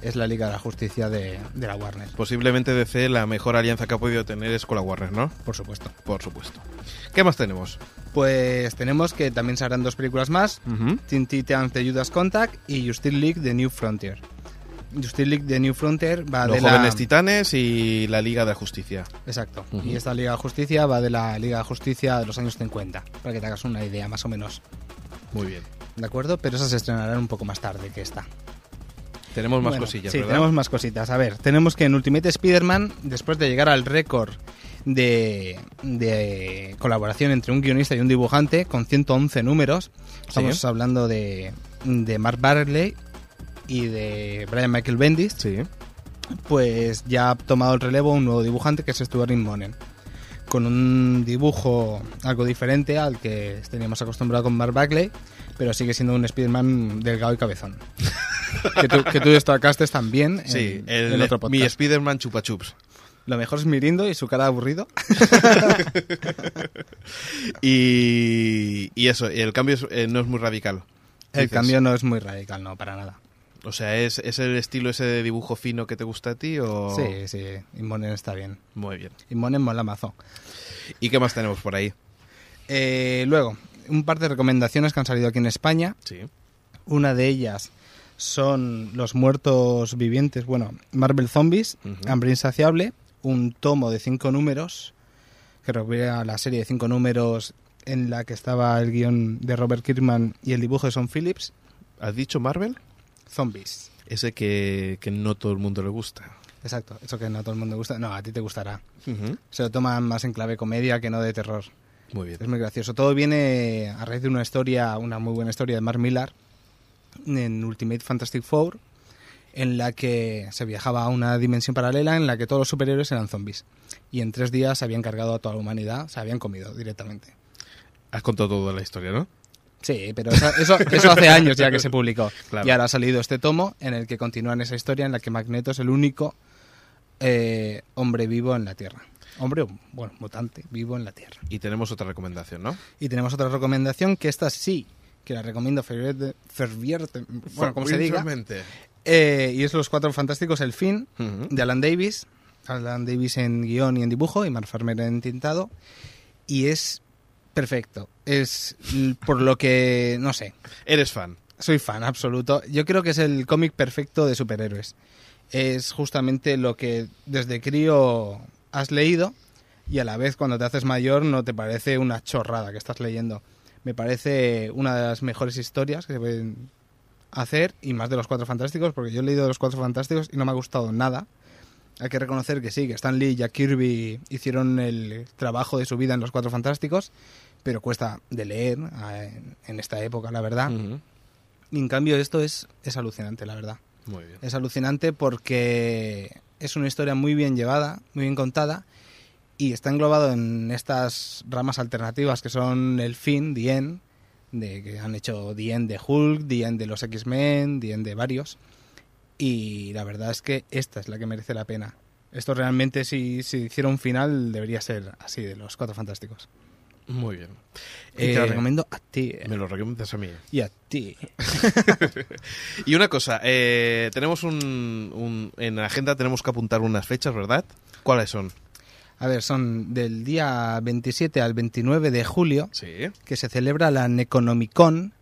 es la Liga de la Justicia de, de la Warner, Posiblemente DC la mejor alianza que ha podido tener es con la Warner, ¿no? por supuesto. Por supuesto. ¿Qué más tenemos? Pues tenemos que también se harán dos películas más, Teen Titans The Judas Contact y Justice League The New Frontier. Justice League The New Frontier va Los de jóvenes la... titanes y la Liga de la Justicia. Exacto. Y esta Liga de Justicia va de la Liga de Justicia de los años 50, para que te hagas una idea más o menos. Muy bien. ¿De acuerdo? Pero esas se estrenarán un poco más tarde que esta. Tenemos más Bueno, cosillas, Sí, ¿verdad? tenemos más cositas. A ver, tenemos que en Ultimate Spider-Man, después de llegar al récord de, de colaboración entre un guionista y un dibujante, con 111 números, estamos Sí. hablando de, de Mark Barley y de Brian Michael Bendis, Sí. pues ya ha tomado el relevo un nuevo dibujante que es Stuart Immonen. Con un dibujo algo diferente al que teníamos acostumbrado con Mark Bagley, pero sigue siendo un Spider-Man delgado y cabezón. que, tú, que tú destacaste también en, Sí, el, en otro mi podcast. Spider-Man Chupa Chups. Lo mejor es Mirindo y su cara aburrido. Y, y eso, el cambio es- eh, no es muy radical. El dices. cambio no es muy radical, no, para nada. O sea, ¿es, ¿es el estilo ese de dibujo fino que te gusta a ti o...? Sí, sí, Immonen está bien. Muy bien. Immonen mola mazo. ¿Y qué más tenemos por ahí? Eh, luego, un par de recomendaciones que han salido aquí en España. Sí. Una de ellas son Los Muertos Vivientes, bueno, Marvel Zombies. Hambre Insaciable, un tomo de cinco números, que recupera la serie de cinco números en la que estaba el guion de Robert Kirkman y el dibujo de Son Phillips, ¿Has dicho Marvel? Zombies. Ese que, que no todo el mundo le gusta. Exacto, eso que no a todo el mundo gusta. No, a ti te gustará. Se lo toman más en clave comedia que no de terror. Muy bien. Es muy gracioso. Todo viene a raíz de una historia, una muy buena historia de Mark Millar en Ultimate Fantastic Four, en la que se viajaba a una dimensión paralela en la que todos los superhéroes eran zombies. Y en tres días se habían cargado a toda la humanidad, se habían comido directamente. Has contado toda la historia, ¿no? Sí, pero eso, eso, eso hace años ya que se publicó. Claro. Y ahora ha salido este tomo en el que continúan esa historia en la que Magneto es el único eh, hombre vivo en la Tierra. Hombre, bueno, mutante, vivo en la Tierra. Y tenemos otra recomendación, ¿no? Y tenemos otra recomendación que esta sí, que la recomiendo ferviente, bueno, como se diga. Eh, y es Los Cuatro Fantásticos, El Fin, de Alan Davis. Alan Davis en guion y en dibujo, y Mark Farmer en tintado. Y es perfecto. Es por lo que, no sé, Eres fan. soy fan absoluto. Yo creo que es el cómic perfecto de superhéroes. Es justamente lo que desde crío has leído y a la vez cuando te haces mayor no te parece una chorrada que estás leyendo. Me parece una de las mejores historias que se pueden hacer y más de los Cuatro Fantásticos porque yo he leído los Cuatro Fantásticos y no me ha gustado nada. Hay que reconocer que sí, que Stan Lee y Jack Kirby hicieron el trabajo de su vida en los Cuatro Fantásticos, pero cuesta de leer eh, en- esta época, la verdad. Y en cambio esto es, es alucinante, la verdad. Muy bien. Es alucinante porque es una historia muy bien llevada, muy bien contada y está englobado en estas ramas alternativas que son el fin, The End, de que han hecho The End de Hulk, The End de los X-Men, The End de varios. Y la verdad es que esta es la que merece la pena. Esto realmente, si, si hiciera un final, debería ser así, de los Cuatro Fantásticos. Muy bien. Y te lo Eh, recomiendo a ti. Me lo recomiendas a mí. Y a ti. Y una cosa, eh, tenemos un, un- En la agenda tenemos que apuntar unas fechas, ¿verdad? ¿Cuáles son? A ver, son del día 27 al 29 de julio, Sí. que se celebra la Neconomicon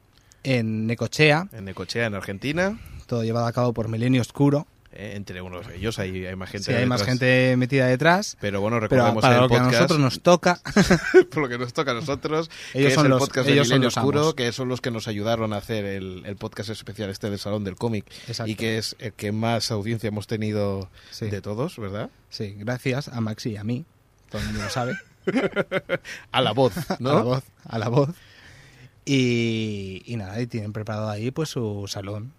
en Necochea, En Necochea, en Argentina. todo llevado a cabo por Milenio Oscuro. eh, entre unos de ellos hay, hay más gente. Sí, hay más gente metida detrás. Pero bueno, Pero recordemos para el lo que a podcast. nosotros nos toca, por lo que nos toca a nosotros, Ellos que es son el los- podcast ellos de son los Oscuro, amos. que son los que nos ayudaron a hacer el, el podcast especial este del Salón del Cómic. Exacto. Y que es el que más audiencia hemos tenido Sí. de todos, ¿verdad? sí, gracias a Maxi y a mí, todo el mundo lo sabe, A la voz, ¿no? a la voz, a la voz. Y, y nada, y tienen preparado ahí pues su salón.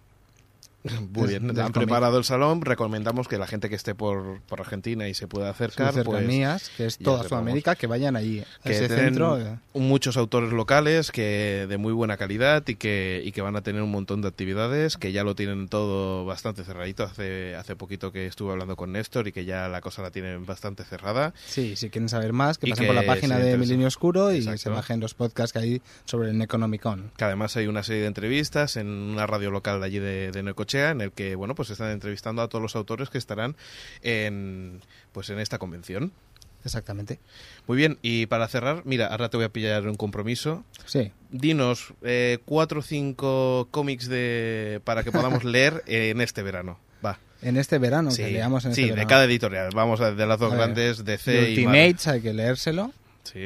Muy bien, han preparado el salón. Recomendamos que la gente que esté por, por Argentina y se pueda acercar, Sus pues cercanías, que es toda. Sudamérica, que vayan allí que ese centro. eh, muchos autores locales que de muy buena calidad y que, y que van a tener un montón de actividades, que ya lo tienen todo bastante cerradito. Hace, hace poquito que estuve hablando con Néstor y que ya la cosa la tienen bastante cerrada. Sí, si quieren saber más, que pasen que por la página de. Milenio Oscuro y Exacto. se bajen los podcasts que hay sobre el Necronomicon. Que además hay una serie de entrevistas en una radio local de allí de, de En el que bueno pues están entrevistando a todos los autores que estarán en pues en esta convención. Exactamente. Muy bien, y para cerrar, mira, ahora te voy a pillar un compromiso. Sí. Dinos eh, cuatro o cinco cómics de para que podamos leer en este verano. Va. En este verano, sí, que leamos en sí, este de verano. cada editorial. Vamos a de las dos A ver, grandes, DC y. Ultimates hay que leérselo. Sí,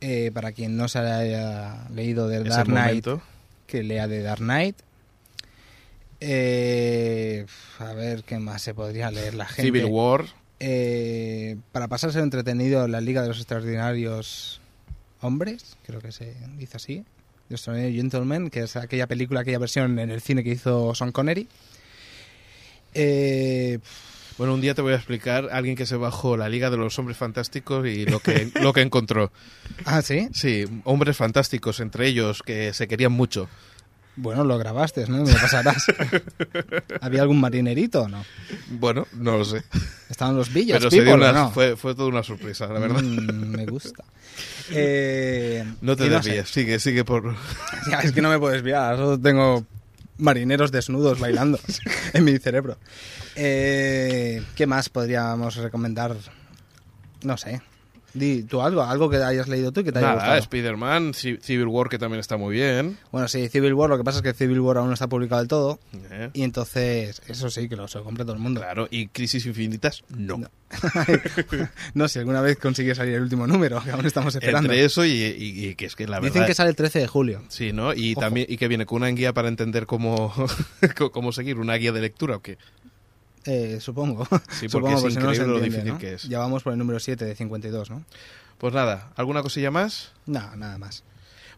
Eh, para quien no se haya leído es Dark Knight, momento. que lea The Dark Knight. Eh, a ver qué más se podría leer la gente. Civil War. Eh, para pasarse entretenido, la Liga de los Extraordinarios Hombres, creo que se dice así. The Extraordinary Gentlemen, que es aquella película, aquella versión en el cine que hizo Sean Connery. Eh, Bueno, un día te voy a explicar a alguien que se bajó la Liga de los Hombres Fantásticos y lo que, lo que encontró. ah, sí. Sí, hombres fantásticos, entre ellos, que se querían mucho. Bueno, lo grabaste, ¿no? Me lo pasarás. ¿Había algún marinerito o no? Bueno, no lo sé. Estaban los villas, Pero people, ¿o una- no? fue, fue toda una sorpresa, la verdad. Mm, me gusta. Eh, No te desvíes, sé. sigue, sigue por... Ya, es que no me puedo desviar, solo tengo marineros desnudos bailando en mi cerebro. Eh, ¿Qué más podríamos recomendar? No sé. Di tú algo, algo que hayas leído tú y que te haya Nada, gustado. Spider-Man, Ci- Civil War, que también está muy bien. Bueno, sí, Civil War, lo que pasa es que Civil War aún no está publicado del todo. Eh, Y entonces, eso sí, que lo se lo compre todo el mundo. Claro, y Crisis Infinitas, no. No. no, si alguna vez consigue salir el último número, que aún estamos esperando. Entre eso y, y- y que es que la verdad... Dicen que sale el 13 de julio. Sí, ¿no? Y Ojo. también y que viene con una guía para entender cómo, cómo seguir, una guía de lectura o qué. Eh, supongo. Sí, porque supongo, es porque si no, increíble lo entiende, difícil ¿no? que es. Ya vamos por el número 7 de 52, ¿no? Pues nada, ¿alguna cosilla más? No, nada más.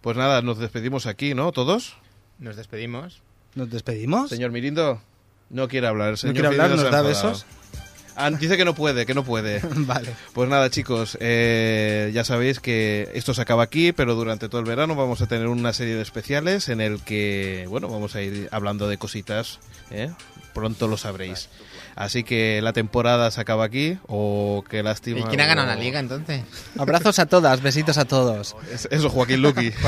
Pues nada, nos despedimos aquí, ¿no? ¿Todos. Nos despedimos. ¿Nos despedimos? Señor Mirindo, no quiere hablar. El ¿No quiere hablar? Mirindo ¿Nos da enfadado. besos? Ah, dice que no puede, que no puede. vale. Pues nada, chicos, eh, ya sabéis que esto se acaba aquí, pero durante todo el verano vamos a tener una serie de especiales en el que, bueno, vamos a ir hablando de cositas, ¿eh? Pronto lo sabréis. Así que la temporada se acaba aquí, o qué lástima. ¿Y quién ha ganado la liga entonces? Abrazos a todas, besitos a todos. Es- Eso, Joaquín Luqui.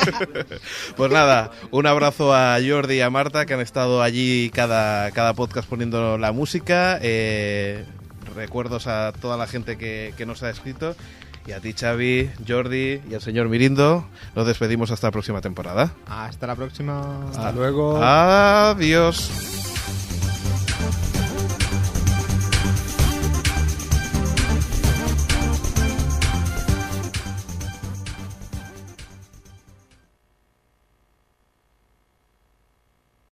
pues nada, un abrazo a Jordi y a Marta que han estado allí cada, cada podcast poniendo la música. eh, recuerdos a toda la gente que, que nos ha escrito. Y a ti, Xavi, Jordi y al señor Mirindo. Nos despedimos hasta la próxima temporada. Hasta la próxima. Hasta luego. Adiós.